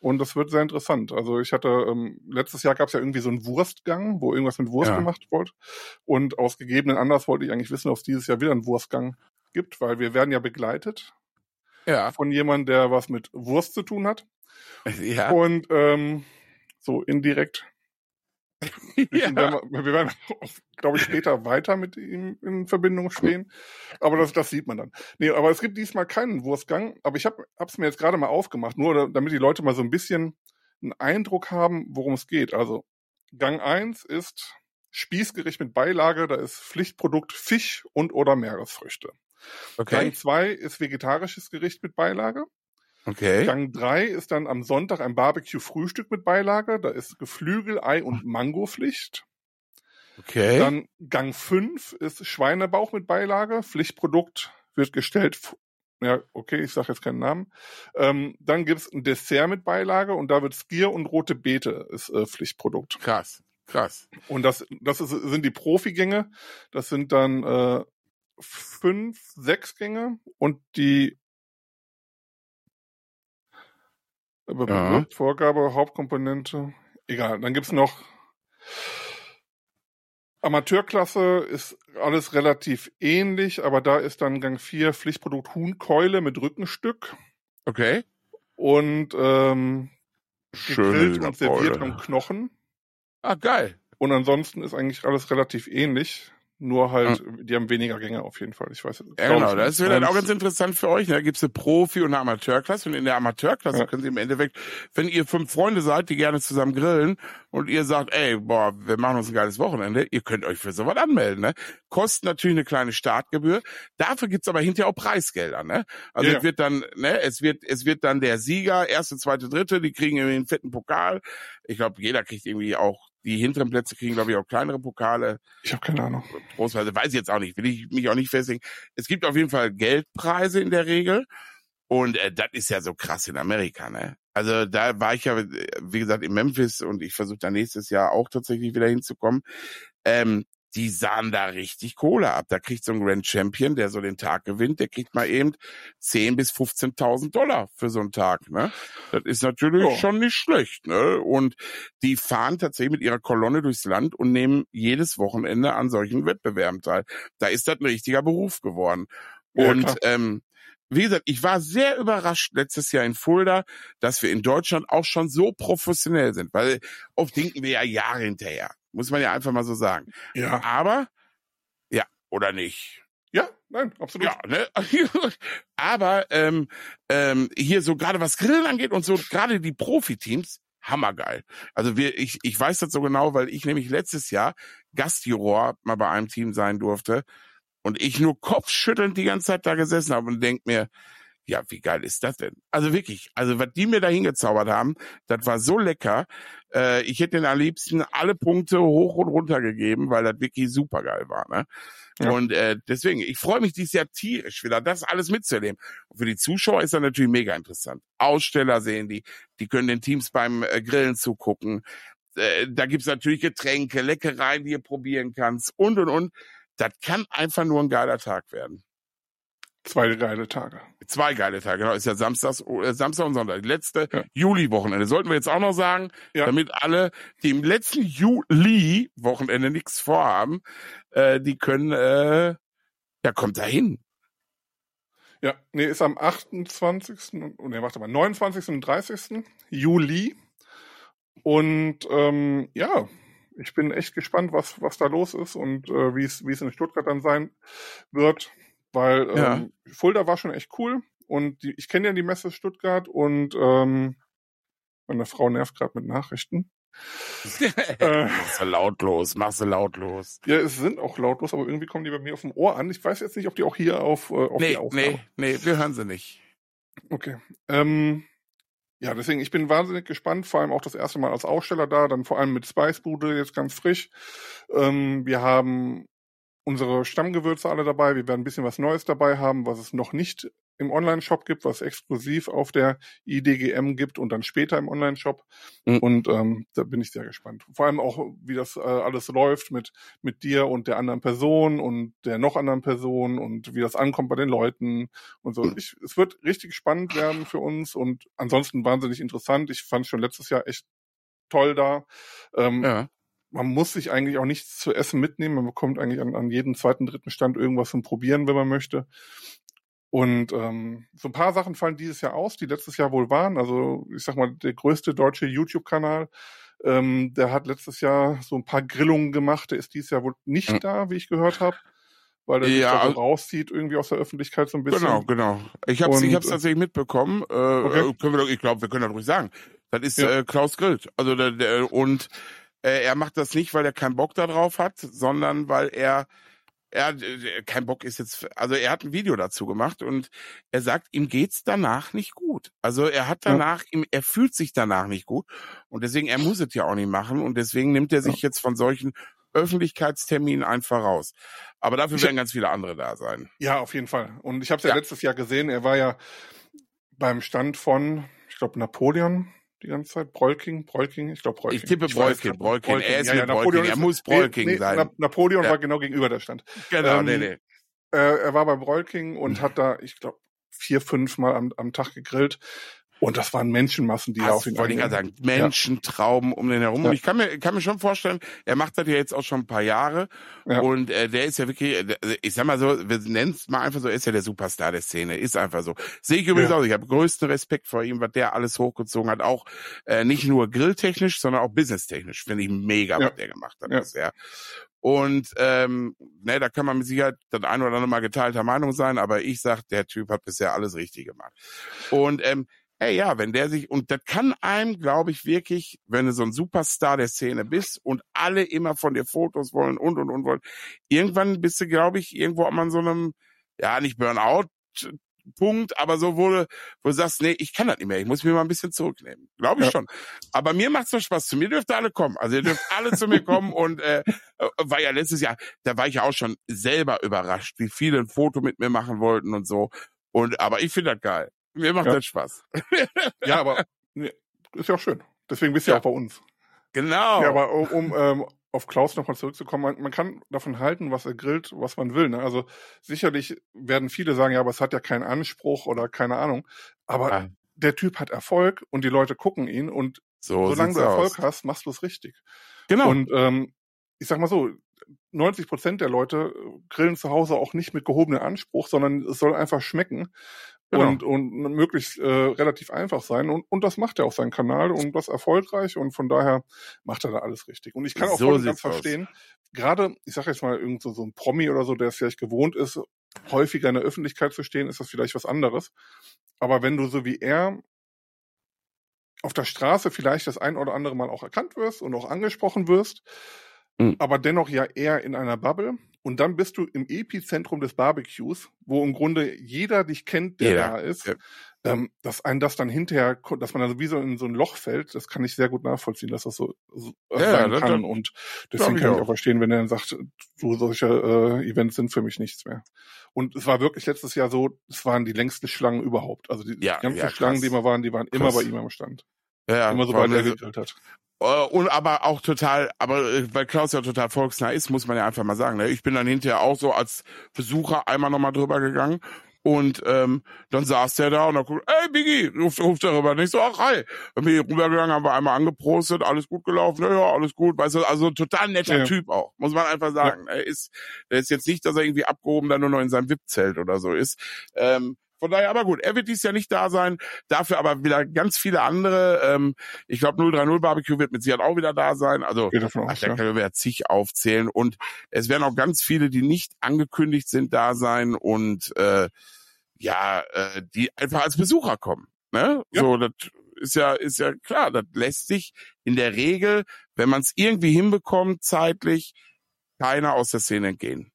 Und das wird sehr interessant. Also ich hatte, ähm, letztes Jahr gab es ja irgendwie so einen Wurstgang, wo irgendwas mit Wurst Ja. gemacht wurde. Und aus gegebenen Anlass wollte ich eigentlich wissen, ob es dieses Jahr wieder einen Wurstgang gibt, weil wir werden ja begleitet Ja. von jemandem, der was mit Wurst zu tun hat. Ja. Und ähm, so indirekt. Ja. Werden wir, wir werden, glaube ich, später weiter mit ihm in Verbindung stehen. Aber das, das sieht man dann. Nee, aber es gibt diesmal keinen Wurstgang. Aber ich habe es mir jetzt gerade mal aufgemacht, nur da- damit die Leute mal so ein bisschen einen Eindruck haben, worum es geht. Also Gang 1 ist Spießgericht mit Beilage. Da ist Pflichtprodukt Fisch und oder Meeresfrüchte. Okay. Gang 2 ist vegetarisches Gericht mit Beilage. Okay. Gang 3 ist dann am Sonntag ein Barbecue-Frühstück mit Beilage. Da ist Geflügel, Ei und Mangopflicht. Okay. Dann Gang 5 ist Schweinebauch mit Beilage. Pflichtprodukt wird gestellt. Ja, okay, ich sage jetzt keinen Namen. Ähm, dann gibt's ein Dessert mit Beilage und da wird Skier und rote Beete ist äh, Pflichtprodukt. Krass. Krass. Und das, das ist, sind die Profigänge. Das sind dann äh, fünf, sechs Gänge und die Ja. Vorgabe, Hauptkomponente. Egal, dann gibt's noch Amateurklasse ist alles relativ ähnlich, aber da ist dann Gang 4 Pflichtprodukt Huhnkeule mit Rückenstück Okay. und ähm, gegrillt und serviert am Knochen. Ah, geil. Und ansonsten ist eigentlich alles relativ ähnlich. Nur halt, die haben weniger Gänge auf jeden Fall. Ich weiß. Ja, glaub genau, das wird dann auch ganz interessant für euch. ne? Da gibt's eine Profi- und eine Amateurklasse. Und in der Amateurklasse Ja. können Sie im Endeffekt, wenn ihr fünf Freunde seid, die gerne zusammen grillen und ihr sagt, ey, boah, wir machen uns ein geiles Wochenende, ihr könnt euch für sowas anmelden. Ne? Kostet natürlich eine kleine Startgebühr. Dafür gibt's aber hinterher auch Preisgelder. Ne? Also Ja. es wird dann, ne, es wird, es wird dann der Sieger, erste, zweite, dritte, die kriegen irgendwie einen fetten Pokal. Ich glaube, jeder kriegt irgendwie auch, die hinteren Plätze kriegen, glaube ich, auch kleinere Pokale. Ich habe keine Ahnung. Großweise weiß ich jetzt auch nicht, will ich mich auch nicht festlegen. Es gibt auf jeden Fall Geldpreise in der Regel. Und äh, das ist ja so krass in Amerika, ne? Also da war ich ja, äh, wie gesagt, in Memphis und ich versuche da nächstes Jahr auch tatsächlich wieder hinzukommen. Ähm, die sahen da richtig Kohle ab. Da kriegt so ein Grand Champion, der so den Tag gewinnt, der kriegt mal eben 10.000 bis 15.000 Dollar für so einen Tag. Ne? Das ist natürlich Ja. schon nicht schlecht. Ne? Und die fahren tatsächlich mit ihrer Kolonne durchs Land und nehmen jedes Wochenende an solchen Wettbewerben teil. Da ist das ein richtiger Beruf geworden. Ja, und klar. ähm, wie gesagt, ich war sehr überrascht letztes Jahr in Fulda, dass wir in Deutschland auch schon so professionell sind, weil oft denken wir ja Jahre hinterher. Muss man ja einfach mal so sagen. Ja. Aber, ja, oder nicht? Ja, nein, absolut. Ja, ne? Aber ähm, ähm, hier so gerade was Grillen angeht und so, gerade die Profiteams, hammergeil. Also wir, ich, ich weiß das so genau, weil ich nämlich letztes Jahr Gastjuror mal bei einem Team sein durfte und ich nur kopfschüttelnd die ganze Zeit da gesessen habe und denk mir, ja, wie geil ist das denn? Also wirklich, also was die mir da hingezaubert haben, das war so lecker. Äh, ich hätte den am liebsten alle Punkte hoch und runter gegeben, weil das wirklich super geil war. Ne? Ja. Und äh, deswegen, ich freue mich dieses Jahr tierisch wieder, das alles mitzuerleben. Und für die Zuschauer ist das natürlich mega interessant. Aussteller sehen die, die können den Teams beim äh, Grillen zugucken. Äh, da gibt's natürlich Getränke, Leckereien, die ihr probieren kannst und und und. Das kann einfach nur ein geiler Tag werden. Zwei geile Tage. Zwei geile Tage, genau. Ist ja Samstags, äh, Samstag und Sonntag. Letzte Ja. Juli-Wochenende. Sollten wir jetzt auch noch sagen, Ja. damit alle, die im letzten Juli-Wochenende nichts vorhaben, äh, die können, äh, ja, kommt da hin. Ja, nee, ist am 28. und, nee, warte mal, 29. und 30. Juli. Und ähm, ja, ich bin echt gespannt, was, was da los ist und äh, wie es wie es in Stuttgart dann sein wird. Weil Ja. ähm, Fulda war schon echt cool und die, ich kenne ja die Messe Stuttgart und ähm, meine Frau nervt gerade mit Nachrichten. Äh. machst du lautlos, machst du lautlos. Ja, es sind auch lautlos, aber irgendwie kommen die bei mir auf dem Ohr an. Ich weiß jetzt nicht, ob die auch hier auf, äh, auf Nee, die Aufnahme. nee, nee, wir hören sie nicht. Okay. Ähm, ja, deswegen, ich bin wahnsinnig gespannt, vor allem auch das erste Mal als Aussteller da, dann vor allem mit Spicebude jetzt ganz frisch. Ähm, wir haben unsere Stammgewürze alle dabei, wir werden ein bisschen was Neues dabei haben, was es noch nicht im Online-Shop gibt, was exklusiv auf der IDGM gibt und dann später im Online-Shop. Mhm. Und ähm, da bin ich sehr gespannt. Vor allem auch, wie das äh, alles läuft mit, mit dir und der anderen Person und der noch anderen Person und wie das ankommt bei den Leuten und so. Mhm. Ich, es wird richtig spannend werden für uns und ansonsten wahnsinnig interessant. Ich fand schon letztes Jahr echt toll da. Ähm, ja man muss sich eigentlich auch nichts zu essen mitnehmen. Man bekommt eigentlich an, an jedem zweiten, dritten Stand irgendwas zum Probieren, wenn man möchte. Und ähm, so ein paar Sachen fallen dieses Jahr aus, die letztes Jahr wohl waren. Also ich sag mal, der größte deutsche YouTube-Kanal, ähm, der hat letztes Jahr so ein paar Grillungen gemacht. Der ist dieses Jahr wohl nicht mhm. da, wie ich gehört habe, weil der ja, sich da so rauszieht irgendwie aus der Öffentlichkeit so ein bisschen. Genau, genau. Ich habe ich hab's äh, tatsächlich mitbekommen. Äh, okay. Äh, können wir doch, ich glaube, wir können das ruhig sagen. Das ist ja. äh, Klaus Grillt. Also der, der und äh, er macht das nicht, weil er keinen Bock darauf hat, sondern weil er er äh, kein Bock ist jetzt, also er hat ein Video dazu gemacht und er sagt, ihm geht's danach nicht gut. Also er hat danach, ja. ihm, er fühlt sich danach nicht gut und deswegen er muss es ja auch nicht machen und deswegen nimmt er sich ja. jetzt von solchen Öffentlichkeitsterminen einfach raus. Aber dafür ich werden ganz viele andere da sein. Ja, auf jeden Fall. Und ich habe es ja, ja letztes Jahr gesehen. Er war ja beim Stand von, ich glaube Napoleon die ganze Zeit? Brolking? Brolking? Ich glaube Brolking. Ich tippe Brolking, Brolking. Brolking. Er ist ja, ja, Brolking. Er muss Brolking nee, nee, sein. Napoleon ja. war genau gegenüber der Stand. Genau, ähm, nee, nee. Äh, er war bei Brolking und hat da, ich glaube, vier, fünf Mal am, am Tag gegrillt. Und das waren Menschenmassen, die also, auf ihn wollte ich sagen, Menschentrauben ja. um den herum. Ja. Und ich kann mir, kann mir schon vorstellen, er macht das ja jetzt auch schon ein paar Jahre. Ja. Und äh, der ist ja wirklich, äh, ich sag mal so, wir nennen es mal einfach so, er ist ja der Superstar der Szene. Ist einfach so. Sehe ich übrigens auch. Ich habe größten Respekt vor ihm, was der alles hochgezogen hat. Auch äh, nicht nur grilltechnisch, sondern auch businesstechnisch. Finde ich mega, was der gemacht hat. Bisher. Und ähm, ne, da kann man mit Sicherheit das ein oder andere Mal geteilter Meinung sein, aber ich sag, der Typ hat bisher alles richtig gemacht. Und ähm, Ey, ja, wenn der sich, und das kann einem, glaube ich, wirklich, wenn du so ein Superstar der Szene bist und alle immer von dir Fotos wollen und, und, und wollen, irgendwann bist du, glaube ich, irgendwo an so einem, ja, nicht Burnout, Punkt, aber so wurde, wo du sagst, nee, ich kann das nicht mehr, ich muss mich mal ein bisschen zurücknehmen. Glaube ich ja. schon. Aber mir macht's doch Spaß. Zu mir dürft ihr alle kommen. Also ihr dürft alle zu mir kommen und äh, war ja letztes Jahr, da war ich ja auch schon selber überrascht, wie viele ein Foto mit mir machen wollten und so. Und aber ich finde das geil. Mir macht ja. das Spaß. ja, aber ist ja auch schön. Deswegen bist du ja. ja auch bei uns. Genau. Ja, aber um, um ähm, auf Klaus nochmal zurückzukommen, man, man, kann davon halten, was er grillt, was man will. Ne? Also sicherlich werden viele sagen, ja, aber es hat ja keinen Anspruch oder keine Ahnung. Aber ah. der Typ hat Erfolg und die Leute gucken ihn und so solange du Erfolg aus. hast, machst du es richtig. Genau. Und ähm, ich sag mal so, 90 Prozent der Leute grillen zu Hause auch nicht mit gehobenem Anspruch, sondern es soll einfach schmecken. Genau. Und, und möglichst äh, relativ einfach sein. Und, und das macht er auf seinem Kanal und das erfolgreich und von daher macht er da alles richtig. Und ich kann auch so voll ganz verstehen, gerade, ich sage jetzt mal, irgend so, so ein Promi oder so, der es vielleicht gewohnt ist, häufiger in der Öffentlichkeit zu stehen, ist das vielleicht was anderes. Aber wenn du so wie er auf der Straße vielleicht das ein oder andere Mal auch erkannt wirst und auch angesprochen wirst, mhm. aber dennoch ja eher in einer Bubble, und dann bist du im Epizentrum des Barbecues, wo im Grunde jeder dich kennt, der ja. da ist. Ja. Ähm, dass ein das dann hinterher, dass man dann wie so in so ein Loch fällt, das kann ich sehr gut nachvollziehen, dass das so, so ja, sein kann. Dann, und deswegen kann ich auch. verstehen, wenn er dann sagt, du, solche äh, Events sind für mich nichts mehr. Und es war wirklich letztes Jahr so, es waren die längsten Schlangen überhaupt. Also die, ja, die ganzen Schlangen, die immer waren, die waren krass. immer bei ihm am Stand. Ja, immer so weit er gegrillt hat. Äh, und aber auch total, aber äh, weil Klaus ja total volksnah ist, muss man ja einfach mal sagen. Ne? Ich bin dann hinterher auch so als Besucher einmal nochmal drüber gegangen und ähm, dann saß der da und dann guckt, ey Biggie, ruft, ruft er rüber. Nicht so, ach hi. Dann bin ich rübergegangen, haben wir einmal angeprostet, alles gut gelaufen, ja, ja, alles gut. Weißt du, also total netter ja. Typ auch, muss man einfach sagen. Ja. Er ist, er ist jetzt nicht, dass er irgendwie abgehoben dann nur noch in seinem VIP-Zelt oder so ist. Ähm, von daher, aber gut, er wird dies Jahr nicht da sein, dafür aber wieder ganz viele andere. Ähm, ich glaube, 030 Barbecue wird mit Sicherheit auch wieder da sein. Also da können wir ja zig aufzählen. Und es werden auch ganz viele, die nicht angekündigt sind, da sein und äh, ja, äh, die einfach als Besucher kommen. Ne? Ja. So, das ist ja, ist ja klar, das lässt sich in der Regel, wenn man es irgendwie hinbekommt, zeitlich, keiner aus der Szene entgehen.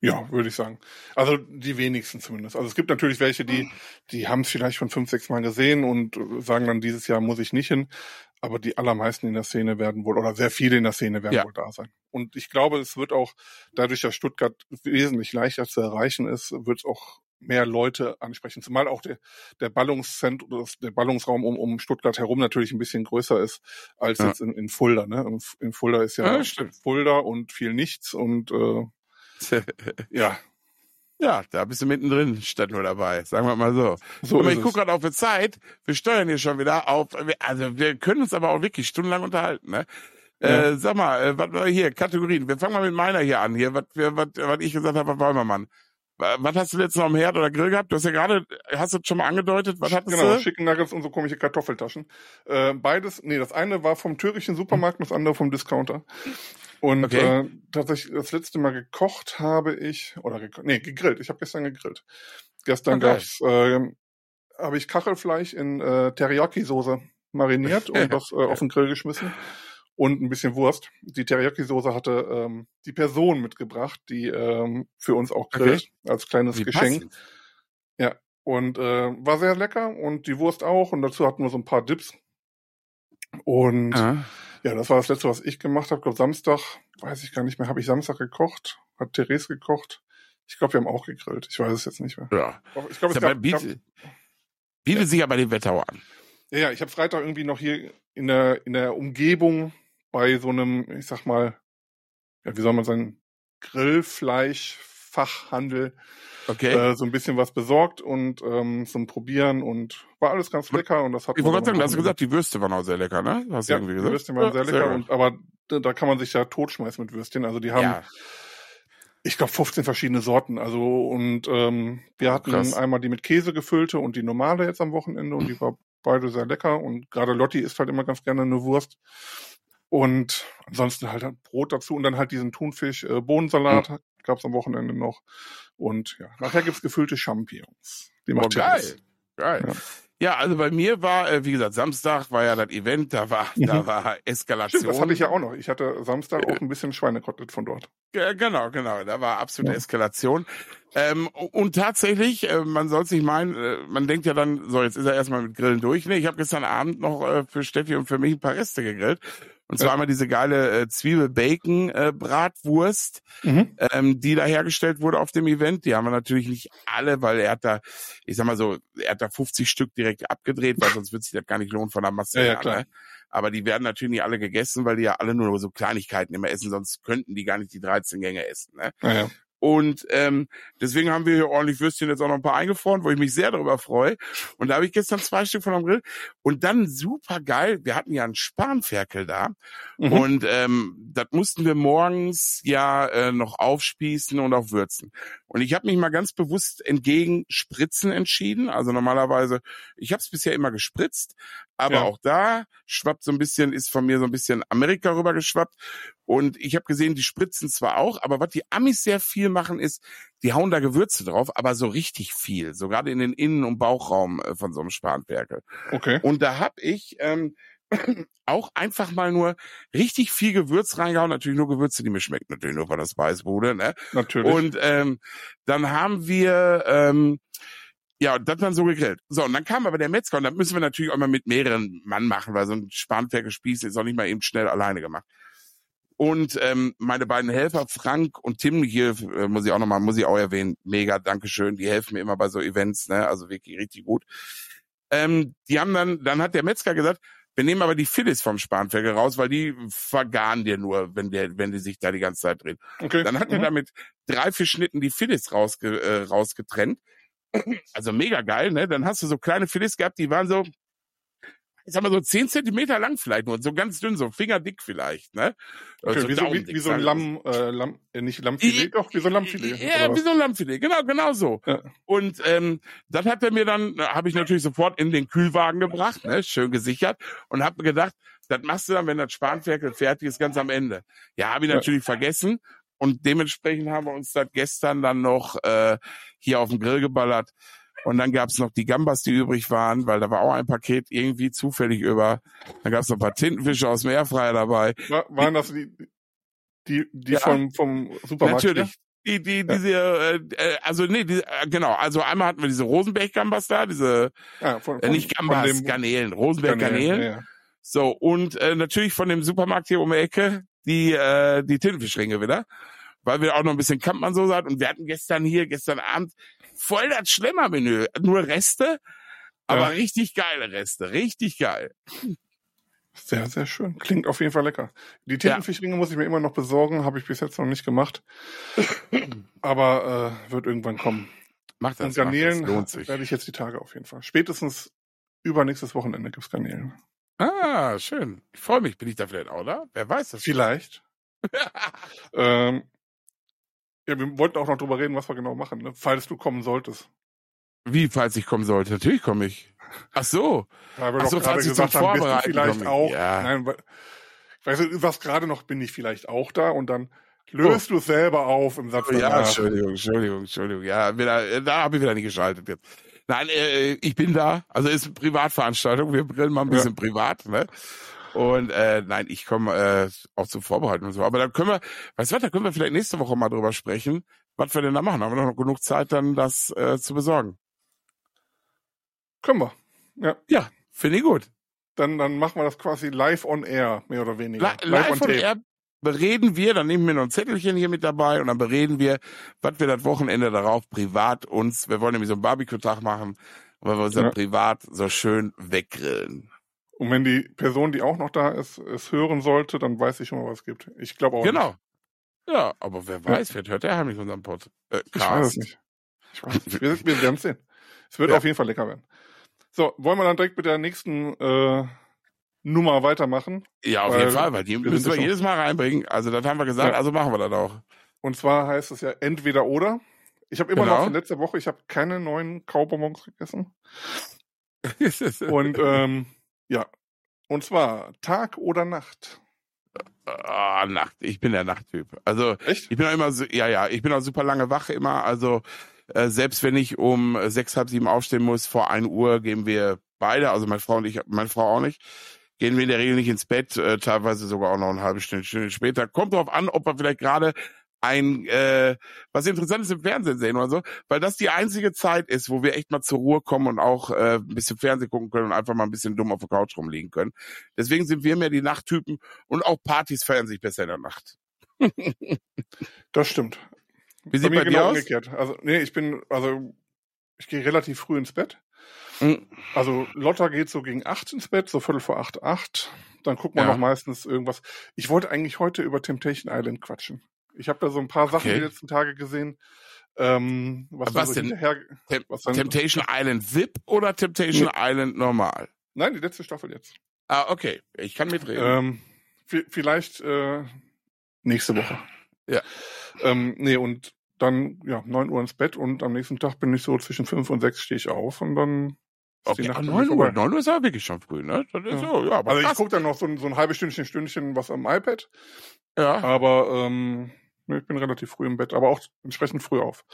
Ja, würde ich sagen. Also die wenigsten zumindest. Also es gibt natürlich welche, die, die haben es vielleicht schon fünf, sechs Mal gesehen und sagen dann, dieses Jahr muss ich nicht hin. Aber die allermeisten in der Szene werden wohl, oder sehr viele in der Szene werden ja. wohl da sein. Und ich glaube, es wird auch, dadurch, dass Stuttgart wesentlich leichter zu erreichen ist, wird es auch mehr Leute ansprechen. Zumal auch der, der Ballungszentrum, der Ballungsraum um, um Stuttgart herum natürlich ein bisschen größer ist als ja. jetzt in, in Fulda. Ne? In Fulda ist ja, ja Fulda und viel nichts und äh, ja. Ja, da bist du mittendrin, statt nur dabei, sagen wir mal so. so aber ich gucke gerade auf die Zeit, wir steuern hier schon wieder auf, also wir können uns aber auch wirklich stundenlang unterhalten, ne? Ja. Äh, sag mal, äh, was war hier, Kategorien, wir fangen mal mit meiner hier an, hier, was, was, was ich gesagt habe, was wollen wir, Mann? Was hast du jetzt noch am Herd oder Grill gehabt? Du hast ja gerade, hast du schon mal angedeutet, was hattest genau, du? Chicken Nuggets und so komische Kartoffeltaschen. Äh, beides, nee, das eine war vom türkischen Supermarkt, das andere vom Discounter. Und okay. äh, tatsächlich das letzte Mal gekocht habe ich, oder geko nee, gegrillt. Ich habe gestern gegrillt. Gestern okay. gab's, äh, habe ich Kachelfleisch in äh, Teriyaki-Soße mariniert und das äh, auf den Grill geschmissen und ein bisschen Wurst. Die Teriyaki-Soße hatte ähm, die Person mitgebracht, die ähm, für uns auch grillt, okay. als kleines Wie Geschenk. Passend. Ja, und äh, war sehr lecker und die Wurst auch und dazu hatten wir so ein paar Dips. Und ah. ja, das war das letzte, was ich gemacht habe. Ich glaube, Samstag, weiß ich gar nicht mehr, habe ich Samstag gekocht, hat Therese gekocht. Ich glaube, wir haben auch gegrillt. Ich weiß es jetzt nicht mehr. Ja. Ich glaube, es gab, bietet, bietet ja. sich aber dem Wetter an. Ja, ja, ich habe Freitag irgendwie noch hier in der, in der Umgebung bei so einem, ich sag mal, ja, wie soll man sagen, Grillfleischfachhandel okay. äh, so ein bisschen was besorgt und ähm, zum Probieren und war alles ganz lecker und das hat Ich wollte gerade sagen, du hast gesagt, die Würste waren auch sehr lecker, ne? Hast ja, irgendwie gesagt? die Würste waren ja, sehr lecker, sehr und, aber da, da kann man sich ja totschmeißen mit Würstchen. Also die haben ja. ich glaube 15 verschiedene Sorten. Also und ähm, wir hatten Krass. einmal die mit Käse gefüllte und die normale jetzt am Wochenende und die war beide sehr lecker und gerade Lotti isst halt immer ganz gerne eine Wurst. Und ansonsten halt Brot dazu und dann halt diesen Thunfisch äh, Bohnensalat mhm. Gab es am Wochenende noch. Und ja, nachher gibt's gefüllte Champignons. Die oh, geil. Geil. Ja. Ja, also bei mir war, äh, wie gesagt, Samstag war ja das Event, da war, mhm. da war Eskalation. Stimmt, das hatte ich ja auch noch. Ich hatte Samstag auch ein bisschen Schweinekotelett von dort. Genau, genau. Da war absolute ja. Eskalation. Ähm, und tatsächlich, äh, man soll sich meinen, äh, man denkt ja dann, so, jetzt ist er erstmal mit Grillen durch. Nee, ich habe gestern Abend noch äh, für Steffi und für mich ein paar Reste gegrillt. Und zwar ja. einmal diese geile äh, Zwiebel-Bacon-Bratwurst, äh, mhm. ähm, die da hergestellt wurde auf dem Event. Die haben wir natürlich nicht alle, weil er hat da, ich sag mal so, er hat da 50 Stück direkt abgedreht, weil sonst wird sich das gar nicht lohnen von der Masse ja. Ja, klar. Ne? Aber die werden natürlich nicht alle gegessen, weil die ja alle nur so Kleinigkeiten immer essen, sonst könnten die gar nicht die 13 Gänge essen. Ne? Ja, ja. Und ähm, deswegen haben wir hier ordentlich Würstchen jetzt auch noch ein paar eingefroren, wo ich mich sehr darüber freue. Und da habe ich gestern zwei Stück von am Grill. Und dann super geil, wir hatten ja einen Spanferkel da. Mhm. Und ähm, das mussten wir morgens ja äh, noch aufspießen und auch würzen. Und ich habe mich mal ganz bewusst entgegen Spritzen entschieden. Also normalerweise, ich habe es bisher immer gespritzt, aber ja. auch da schwappt so ein bisschen, ist von mir so ein bisschen Amerika rüber geschwappt. Und ich habe gesehen, die spritzen zwar auch, aber was die Amis sehr viel machen, ist, die hauen da Gewürze drauf, aber so richtig viel, so gerade in den Innen- und Bauchraum äh, von so einem Spanferkel. Okay. Und da hab ich ähm, auch einfach mal nur richtig viel Gewürz reingehauen, natürlich nur Gewürze, die mir schmecken, natürlich nur, weil das weiß wurde, ne? Natürlich. Und ähm, dann haben wir ähm, ja, das dann so gegrillt. So, und dann kam aber der Metzger und dann müssen wir natürlich auch mal mit mehreren Mann machen, weil so ein Spanferkelspieß ist auch nicht mal eben schnell alleine gemacht. Und ähm, meine beiden Helfer, Frank und Tim, hier äh, muss ich auch nochmal, muss ich auch erwähnen, mega, Dankeschön, die helfen mir immer bei so Events, ne? Also wirklich richtig gut. Ähm, die haben dann, dann hat der Metzger gesagt, wir nehmen aber die Phillies vom Spanferkel raus, weil die vergaren dir nur, wenn der, wenn die sich da die ganze Zeit drehen. Okay. Dann hat mhm. er damit drei, vier Schnitten die Phillies rausge, äh, rausgetrennt. Also mega geil, ne? Dann hast du so kleine Phillies gehabt, die waren so, ich sag mal so zehn Zentimeter lang vielleicht nur, so ganz dünn, so fingerdick vielleicht, ne? Okay, so wie, so, wie, wie so ein Lamm, äh, Lamm, äh, nicht Lammfilet, doch, wie so ein Lammfilet. Ja, wie so ein Lammfilet, genau, genau so. Ja. Und ähm, das hat er mir dann, habe ich natürlich sofort in den Kühlwagen gebracht, ne? schön gesichert und habe mir gedacht, das machst du dann, wenn das Spanferkel fertig ist, ganz am Ende. Ja, habe ich natürlich ja. vergessen und dementsprechend haben wir uns das gestern dann noch äh, hier auf dem Grill geballert. Und dann gab's noch die Gambas, die übrig waren, weil da war auch ein Paket irgendwie zufällig über. Dann gab's noch ein paar Tintenfische aus dem Airfryer dabei. War, waren das die, die, die ja, vom, vom Supermarkt? Natürlich. Die, die, ja. diese, äh, äh, also nee, die, äh, genau, also einmal hatten wir diese Rosenberg-Gambas da, diese, ja, von, von, äh, nicht Gambas, Garnelen, Rosenberg-Garnelen. Ja, so, und äh, natürlich von dem Supermarkt hier um die Ecke, die, äh, die Tintenfischringe wieder, weil wir auch noch ein bisschen Kampmann-Soße hatten und wir hatten gestern hier, gestern Abend, voll das Schlemmermenü. Nur Reste, aber Ja. richtig geile Reste. Richtig geil. Sehr, sehr schön. Klingt auf jeden Fall lecker. Die Tintenfischringe muss ich mir immer noch besorgen, habe ich bis jetzt noch nicht gemacht. Aber äh, wird irgendwann kommen. Macht das, Und Garnelen macht das, lohnt sich. werde ich jetzt die Tage auf jeden Fall. Spätestens übernächstes Wochenende gibt's Garnelen. Ah, schön. Ich freue mich. Bin ich da vielleicht auch da? Wer weiß das? Vielleicht. ähm, ja, wir wollten auch noch drüber reden, was wir genau machen, ne? falls du kommen solltest. Wie, falls ich kommen sollte? Natürlich komme ich. Ach so. Wir Ach so, falls ich zum haben, Vorbereiten vielleicht auch. Ja. Nein, weil, ich weiß, du sagst gerade noch, bin ich vielleicht auch da und dann löst du es selber auf im Satz Oh, ja. Entschuldigung, Entschuldigung, Entschuldigung. Ja, wieder, da habe ich wieder nicht geschaltet jetzt. Nein, äh, ich bin da. Also ist eine Privatveranstaltung. Wir grillen mal ein Ja. bisschen privat, ne? Und äh, nein, ich komme äh, auch zum Vorbereiten und so. Aber dann können wir, weißt du was, da können wir vielleicht nächste Woche mal drüber sprechen, was wir denn da machen. Haben wir noch genug Zeit, dann das äh, zu besorgen. Können wir. Ja, Ja, finde ich gut. dann, dann machen wir das quasi live on air, mehr oder weniger. Li live von Air bereden wir, dann nehmen wir noch ein Zettelchen hier mit dabei und dann bereden wir, was wir das Wochenende darauf privat uns, wir wollen nämlich so einen Barbecue-Tag machen, weil wir uns dann Ja. privat so schön weggrillen. Und wenn die Person, die auch noch da ist, es hören sollte, dann weiß ich schon mal, was es gibt. Ich glaube auch Genau. nicht. Ja, aber wer weiß, vielleicht hört der heimlich unseren Pod. Äh, Ich weiß es Cast. nicht. Ich weiß es nicht. Wir, wir werden sehen. Es wird Ja. auf jeden Fall lecker werden. So, wollen wir dann direkt mit der nächsten äh, Nummer weitermachen? Ja, auf jeden Fall, weil die wir müssen wir ja jedes Mal reinbringen. Also das haben wir gesagt, Ja. also machen wir das auch. Und zwar heißt es ja entweder oder. Ich habe immer Genau. noch von letzter Woche, ich habe keine neuen Kaubonbons gegessen. Und ähm, ja. Und zwar Tag oder Nacht. ah, Nacht. Ich bin der Nachttyp. Also Echt? Ich bin auch immer so, ja, ja, ich bin auch super lange wach immer. Also äh, selbst wenn ich um äh, sechs, halb sieben aufstehen muss, vor ein Uhr gehen wir beide, also meine Frau und ich, meine Frau auch nicht, gehen wir in der Regel nicht ins Bett, äh, teilweise sogar auch noch eine halbe Stunde, Stunde später. Kommt drauf an, ob wir vielleicht gerade ein äh, was Interessantes im Fernsehen sehen oder so, weil das die einzige Zeit ist, wo wir echt mal zur Ruhe kommen und auch äh, ein bisschen Fernsehen gucken können und einfach mal ein bisschen dumm auf der Couch rumliegen können. Deswegen sind wir mehr die Nachttypen und auch Partys feiern sich besser in der Nacht. Das stimmt. Wie sieht mir bei dir genau aus? umgekehrt. Also, nee, ich bin, also ich gehe relativ früh ins Bett. Mhm. Also Lotta geht so gegen acht ins Bett, so viertel vor acht, acht. Dann guckt man Ja. noch meistens irgendwas. Ich wollte eigentlich heute über Temptation Island quatschen. Ich habe da so ein paar Sachen Okay. die letzten Tage gesehen. Ähm, was, Was so denn? hinterher, Tem was dann, Temptation Island VIP oder Temptation Island normal? Nein, die letzte Staffel jetzt. Ah, okay. Ich kann mitreden. Ähm, vi- vielleicht äh, nächste Woche. Ja. Ähm, nee, und dann, ja, neun Uhr ins Bett und am nächsten Tag bin ich so zwischen fünf und sechs stehe ich auf und dann okay, ah, bei mir 9 Uhr. vorbei. 9 Uhr ist ja wirklich schon früh, ne? Das ist Ja. so, ja, aber Also ich gucke dann noch so ein, so ein halbes Stündchen, Stündchen was am iPad, ja. aber ähm, nee, ich bin relativ früh im Bett, aber auch entsprechend früh auf.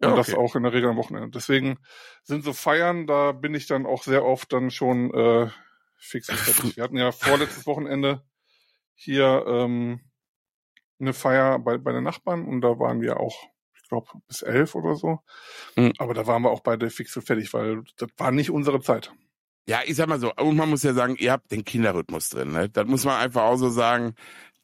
Und Ja, das okay. auch in der Regel am Wochenende. Deswegen sind so Feiern, da bin ich dann auch sehr oft dann schon äh, fix und fertig. Wir hatten ja vorletztes Wochenende hier ähm, eine Feier bei, bei den Nachbarn und da waren wir auch, ich glaube, bis elf oder so. Mhm. Aber da waren wir auch beide fix und fertig, weil das war nicht unsere Zeit. Ja, ich sag mal so, und man muss ja sagen, ihr habt den Kinderrhythmus drin, ne? Das muss man einfach auch so sagen.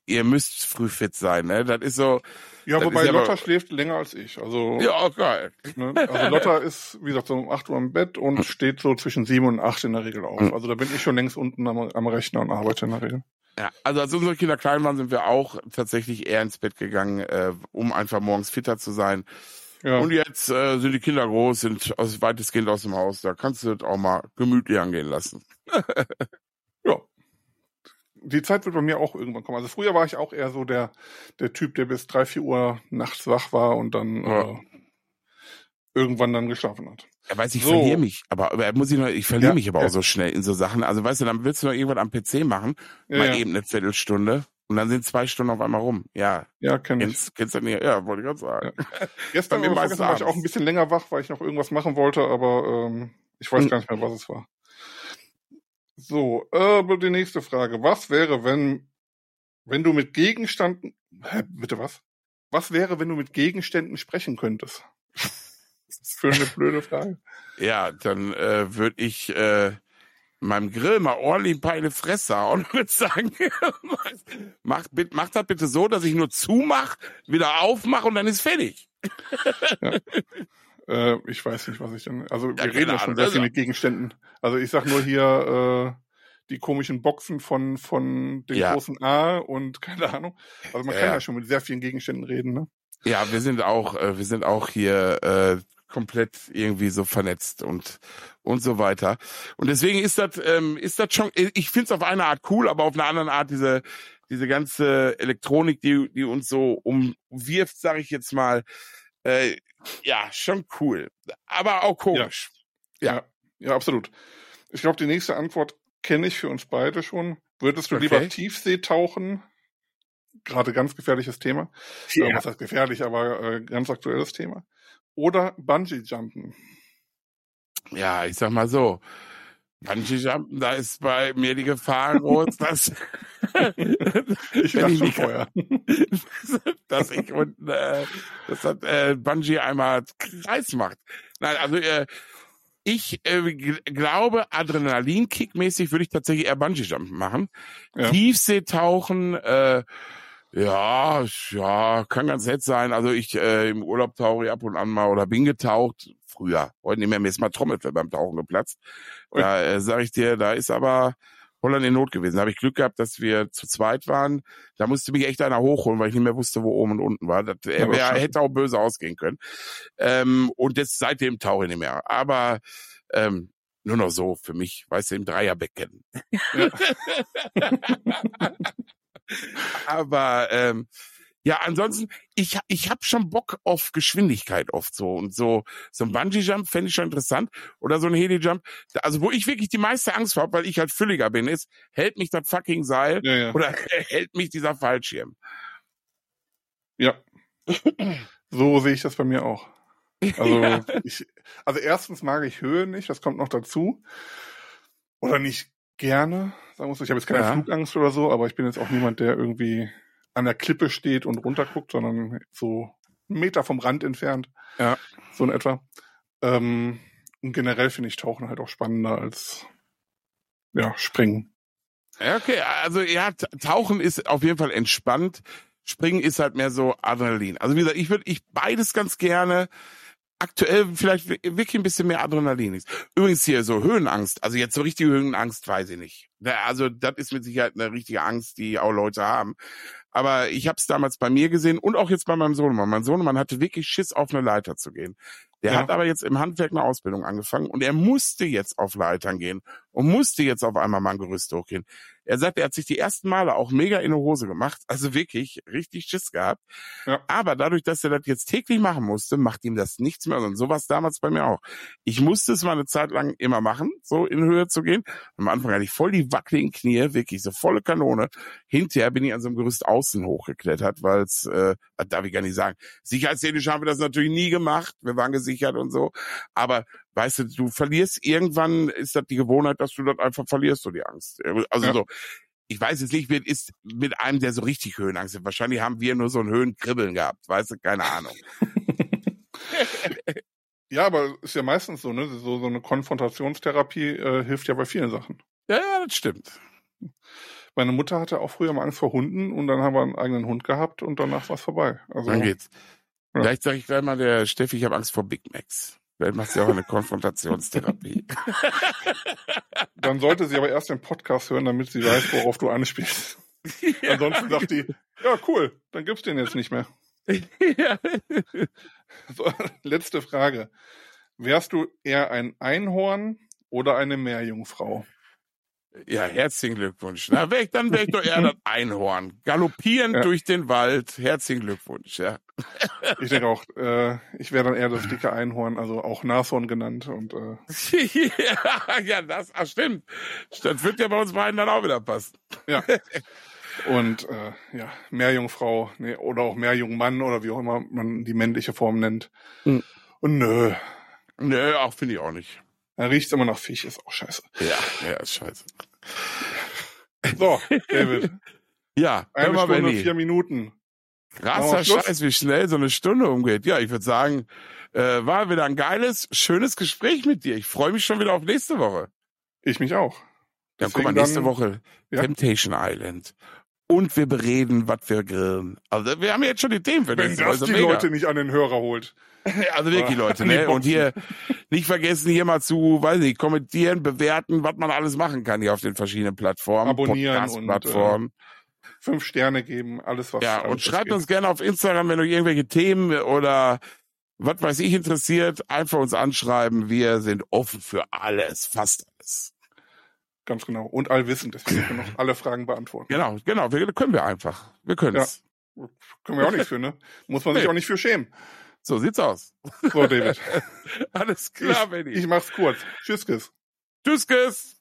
Ihr müsst früh fit sein, ne? Das ist so, Ja, wobei ja aber- Lotta schläft länger als ich. Also, ja, geil. ne? also Lotta ist, wie gesagt, so um 8 Uhr im Bett und steht so zwischen 7 und 8 in der Regel auf. Mhm. Also da bin ich schon längst unten am, am Rechner und arbeite in der Regel. Ja, also als unsere Kinder klein waren, sind wir auch tatsächlich eher ins Bett gegangen, äh, um einfach morgens fitter zu sein. Ja. Und jetzt äh, sind die Kinder groß, sind aus, weitestgehend aus dem Haus. Da kannst du das auch mal gemütlich angehen lassen. ja. Die Zeit wird bei mir auch irgendwann kommen. Also früher war ich auch eher so der, der Typ, der bis drei, vier Uhr nachts wach war und dann Ja. äh, irgendwann dann geschlafen hat. Er weiß, ich So. verliere mich, aber, aber muss ich noch, ich verliere Ja, mich aber ja. auch so schnell in so Sachen. Also weißt du, dann willst du noch irgendwas am PC machen, Ja, mal ja, eben eine Viertelstunde und dann sind zwei Stunden auf einmal rum. Ja, ja kenne ich. kennst, kennst du nicht? Ja, wollte ich gerade sagen. Gestern meistens vorgestern war ich auch ein bisschen länger wach, weil ich noch irgendwas machen wollte, aber ähm, ich weiß Mhm. gar nicht mehr, was es war. So, äh, die nächste Frage. Was wäre, wenn, wenn du mit Gegenständen, hä, bitte was? Was wäre, wenn du mit Gegenständen sprechen könntest? Das ist für eine blöde Frage. Ja, dann äh, würde ich äh, meinem Grill mal ordentlich ein paar in die Fresse hauen und würde sagen, mach, bitte- mach das bitte so, dass ich nur zumach, wieder aufmache und dann ist fertig. Äh, ich weiß nicht, was ich denn. Also wir ja, reden ja schon sehr viel also mit Gegenständen. Also ich sag nur hier äh, die komischen Boxen von von dem ja. großen A und keine Ahnung. Also man kann ja. schon mit sehr vielen Gegenständen reden, ne? Ja, wir sind auch, äh, wir sind auch hier äh, komplett irgendwie so vernetzt und und so weiter. Und deswegen ist das ähm, ist das schon. Ich finde es auf eine Art cool, aber auf eine andere Art diese diese ganze Elektronik, die die uns so umwirft, sage ich jetzt mal. Äh, ja, schon cool, aber auch komisch. Ja, ja, ja absolut. Ich glaube, die nächste Antwort kenne ich für uns beide schon. Würdest du okay. lieber Tiefsee tauchen? Gerade ganz gefährliches Thema. Ja. Äh, was heißt gefährlich, aber äh, ganz aktuelles Thema. Oder Bungee Jumpen. Ja, ich sag mal so. Bungee Jumpen, da ist bei mir die Gefahr groß, dass ich dachte schon vorher, dass ich unten, äh, das hat äh, Bungee einmal Kreis macht. Nein, also äh, ich äh, glaube, Adrenalinkick-mäßig würde ich tatsächlich eher Bungee-Jumpen machen. Ja. Tiefseetauchen, äh, ja, ja, kann ganz nett sein. Also ich äh, im Urlaub tauche ich ab und an mal oder bin getaucht. Früher. Heute nicht mehr, mir ist mal Trommelfell beim Tauchen geplatzt. Da äh, sage ich dir, da ist aber Holland in Not gewesen. Da habe ich Glück gehabt, dass wir zu zweit waren. Da musste mich echt einer hochholen, weil ich nicht mehr wusste, wo oben und unten war. Das, er wär, hätte auch böse ausgehen können. Ähm, und das, seitdem tauche ich nicht mehr. Aber ähm, nur noch so für mich, weißt du, im Dreierbecken. Ja. Aber ähm, ja, ansonsten, ich, ich habe schon Bock auf Geschwindigkeit oft so. Und so, so ein Bungee-Jump fände ich schon interessant. Oder so ein Heli-Jump. Also, wo ich wirklich die meiste Angst habe, weil ich halt fülliger bin, ist, hält mich das fucking Seil ja, ja. oder hält mich dieser Fallschirm. Ja. so sehe ich das bei mir auch. Also, ja. ich, also erstens mag ich Höhe nicht, das kommt noch dazu. Oder nicht gerne, sagen wir so. Ich habe jetzt keine Flugangst oder so, aber ich bin jetzt auch niemand, der irgendwie an der Klippe steht und runterguckt, sondern so einen Meter vom Rand entfernt. Ja. So in etwa. Ähm, und generell finde ich Tauchen halt auch spannender als ja, Springen. Ja, okay, also ja, Tauchen ist auf jeden Fall entspannt. Springen ist halt mehr so Adrenalin. Also wie gesagt, ich würde ich beides ganz gerne aktuell vielleicht wirklich ein bisschen mehr Adrenalin ist. Übrigens hier so Höhenangst, also jetzt so richtige Höhenangst, weiß ich nicht. Also das ist mit Sicherheit eine richtige Angst, die auch Leute haben. Aber ich habe es damals bei mir gesehen und auch jetzt bei meinem Sohnemann. Mein Sohnemann hatte wirklich Schiss, auf eine Leiter zu gehen. Der ja. hat aber jetzt im Handwerk eine Ausbildung angefangen und er musste jetzt auf Leitern gehen und musste jetzt auf einmal mal ein Gerüst hochgehen. Er sagt, er hat sich die ersten Male auch mega in die Hose gemacht, also wirklich richtig Schiss gehabt. Ja. Aber dadurch, dass er das jetzt täglich machen musste, macht ihm das nichts mehr. Und so war es damals bei mir auch. Ich musste es mal eine Zeit lang immer machen, so in Höhe zu gehen. Am Anfang hatte ich voll die wackeligen Knie, wirklich so volle Kanone. Hinterher bin ich an so einem Gerüst außen hochgeklettert, weil es, äh, darf ich gar nicht sagen. Sicherheitstechnisch haben wir das natürlich nie gemacht. Wir waren gesichert und so. Aber weißt du, du verlierst irgendwann, ist das die Gewohnheit, dass du das einfach verlierst, so die Angst. Also ja. so, ich weiß jetzt nicht, wer ist mit einem, der so richtig Höhenangst hat. Wahrscheinlich haben wir nur so ein Höhenkribbeln gehabt, weißt du, keine Ahnung. ja, aber ist ja meistens so, ne? So, so eine Konfrontationstherapie äh, hilft ja bei vielen Sachen. Ja, ja, das stimmt. Meine Mutter hatte auch früher mal Angst vor Hunden und dann haben wir einen eigenen Hund gehabt und danach war es vorbei. Also, dann geht's. Ja. Vielleicht sage ich gleich mal der Steffi, ich habe Angst vor Big Macs. Vielleicht macht sie auch eine Konfrontationstherapie. Dann sollte sie aber erst den Podcast hören, damit sie weiß, worauf du anspielst. Ja. Ansonsten sagt die, ja cool, dann gibt's den jetzt nicht mehr. Ja. So, letzte Frage. Wärst du eher ein Einhorn oder eine Meerjungfrau? Ja, herzlichen Glückwunsch. Na, wär ich, dann wäre ich doch eher das Einhorn. Galoppierend ja. durch den Wald. Herzlichen Glückwunsch, ja. Ich denke auch, äh, ich wäre dann eher das dicke Einhorn, also auch Nashorn genannt. Und, äh, ja, ja, das ach, stimmt. Das wird ja bei uns beiden dann auch wieder passen. Ja. Und äh, ja, Meerjungfrau nee, oder auch Meerjungmann oder wie auch immer man die männliche Form nennt. Mhm. Und nö. Nö, auch finde ich auch nicht. Er riecht immer nach Fisch, ist auch scheiße. Ja, ja, ist scheiße. So, David. ja, eine mal, Stunde, Benny. vier Minuten. Krasser Scheiß, wie schnell so eine Stunde umgeht. Ja, ich würde sagen, äh, war wieder ein geiles, schönes Gespräch mit dir. Ich freue mich schon wieder auf nächste Woche. Ich mich auch. Dann guck mal, nächste dann, Woche ja? Temptation Island. und wir bereden, was wir grillen. Also wir haben jetzt schon die Themen für Wenn nächste das Woche. die Mega. Leute nicht an den Hörer holt. Also wirklich, Leute, ne? Und hier nicht vergessen, hier mal zu, weiß nicht, kommentieren, bewerten, was man alles machen kann hier auf den verschiedenen Plattformen. Abonnieren äh, Podcast-Plattformen. Fünf Sterne geben, alles was. Ja, und schreibt uns gerne auf Instagram, wenn euch irgendwelche Themen oder was weiß ich interessiert, einfach uns anschreiben. Wir sind offen für alles, fast alles. Ganz genau. Und allwissend, deswegen können wir noch alle Fragen beantworten. Genau, genau, wir können wir einfach. Wir können es. Können wir auch nichts für, ne? Muss man sich Nee. auch nicht für schämen. So sieht's aus. So, David. Alles klar, ich, Benny. ich mach's kurz. Tschüss, Kiss. Tschüss, Kiss.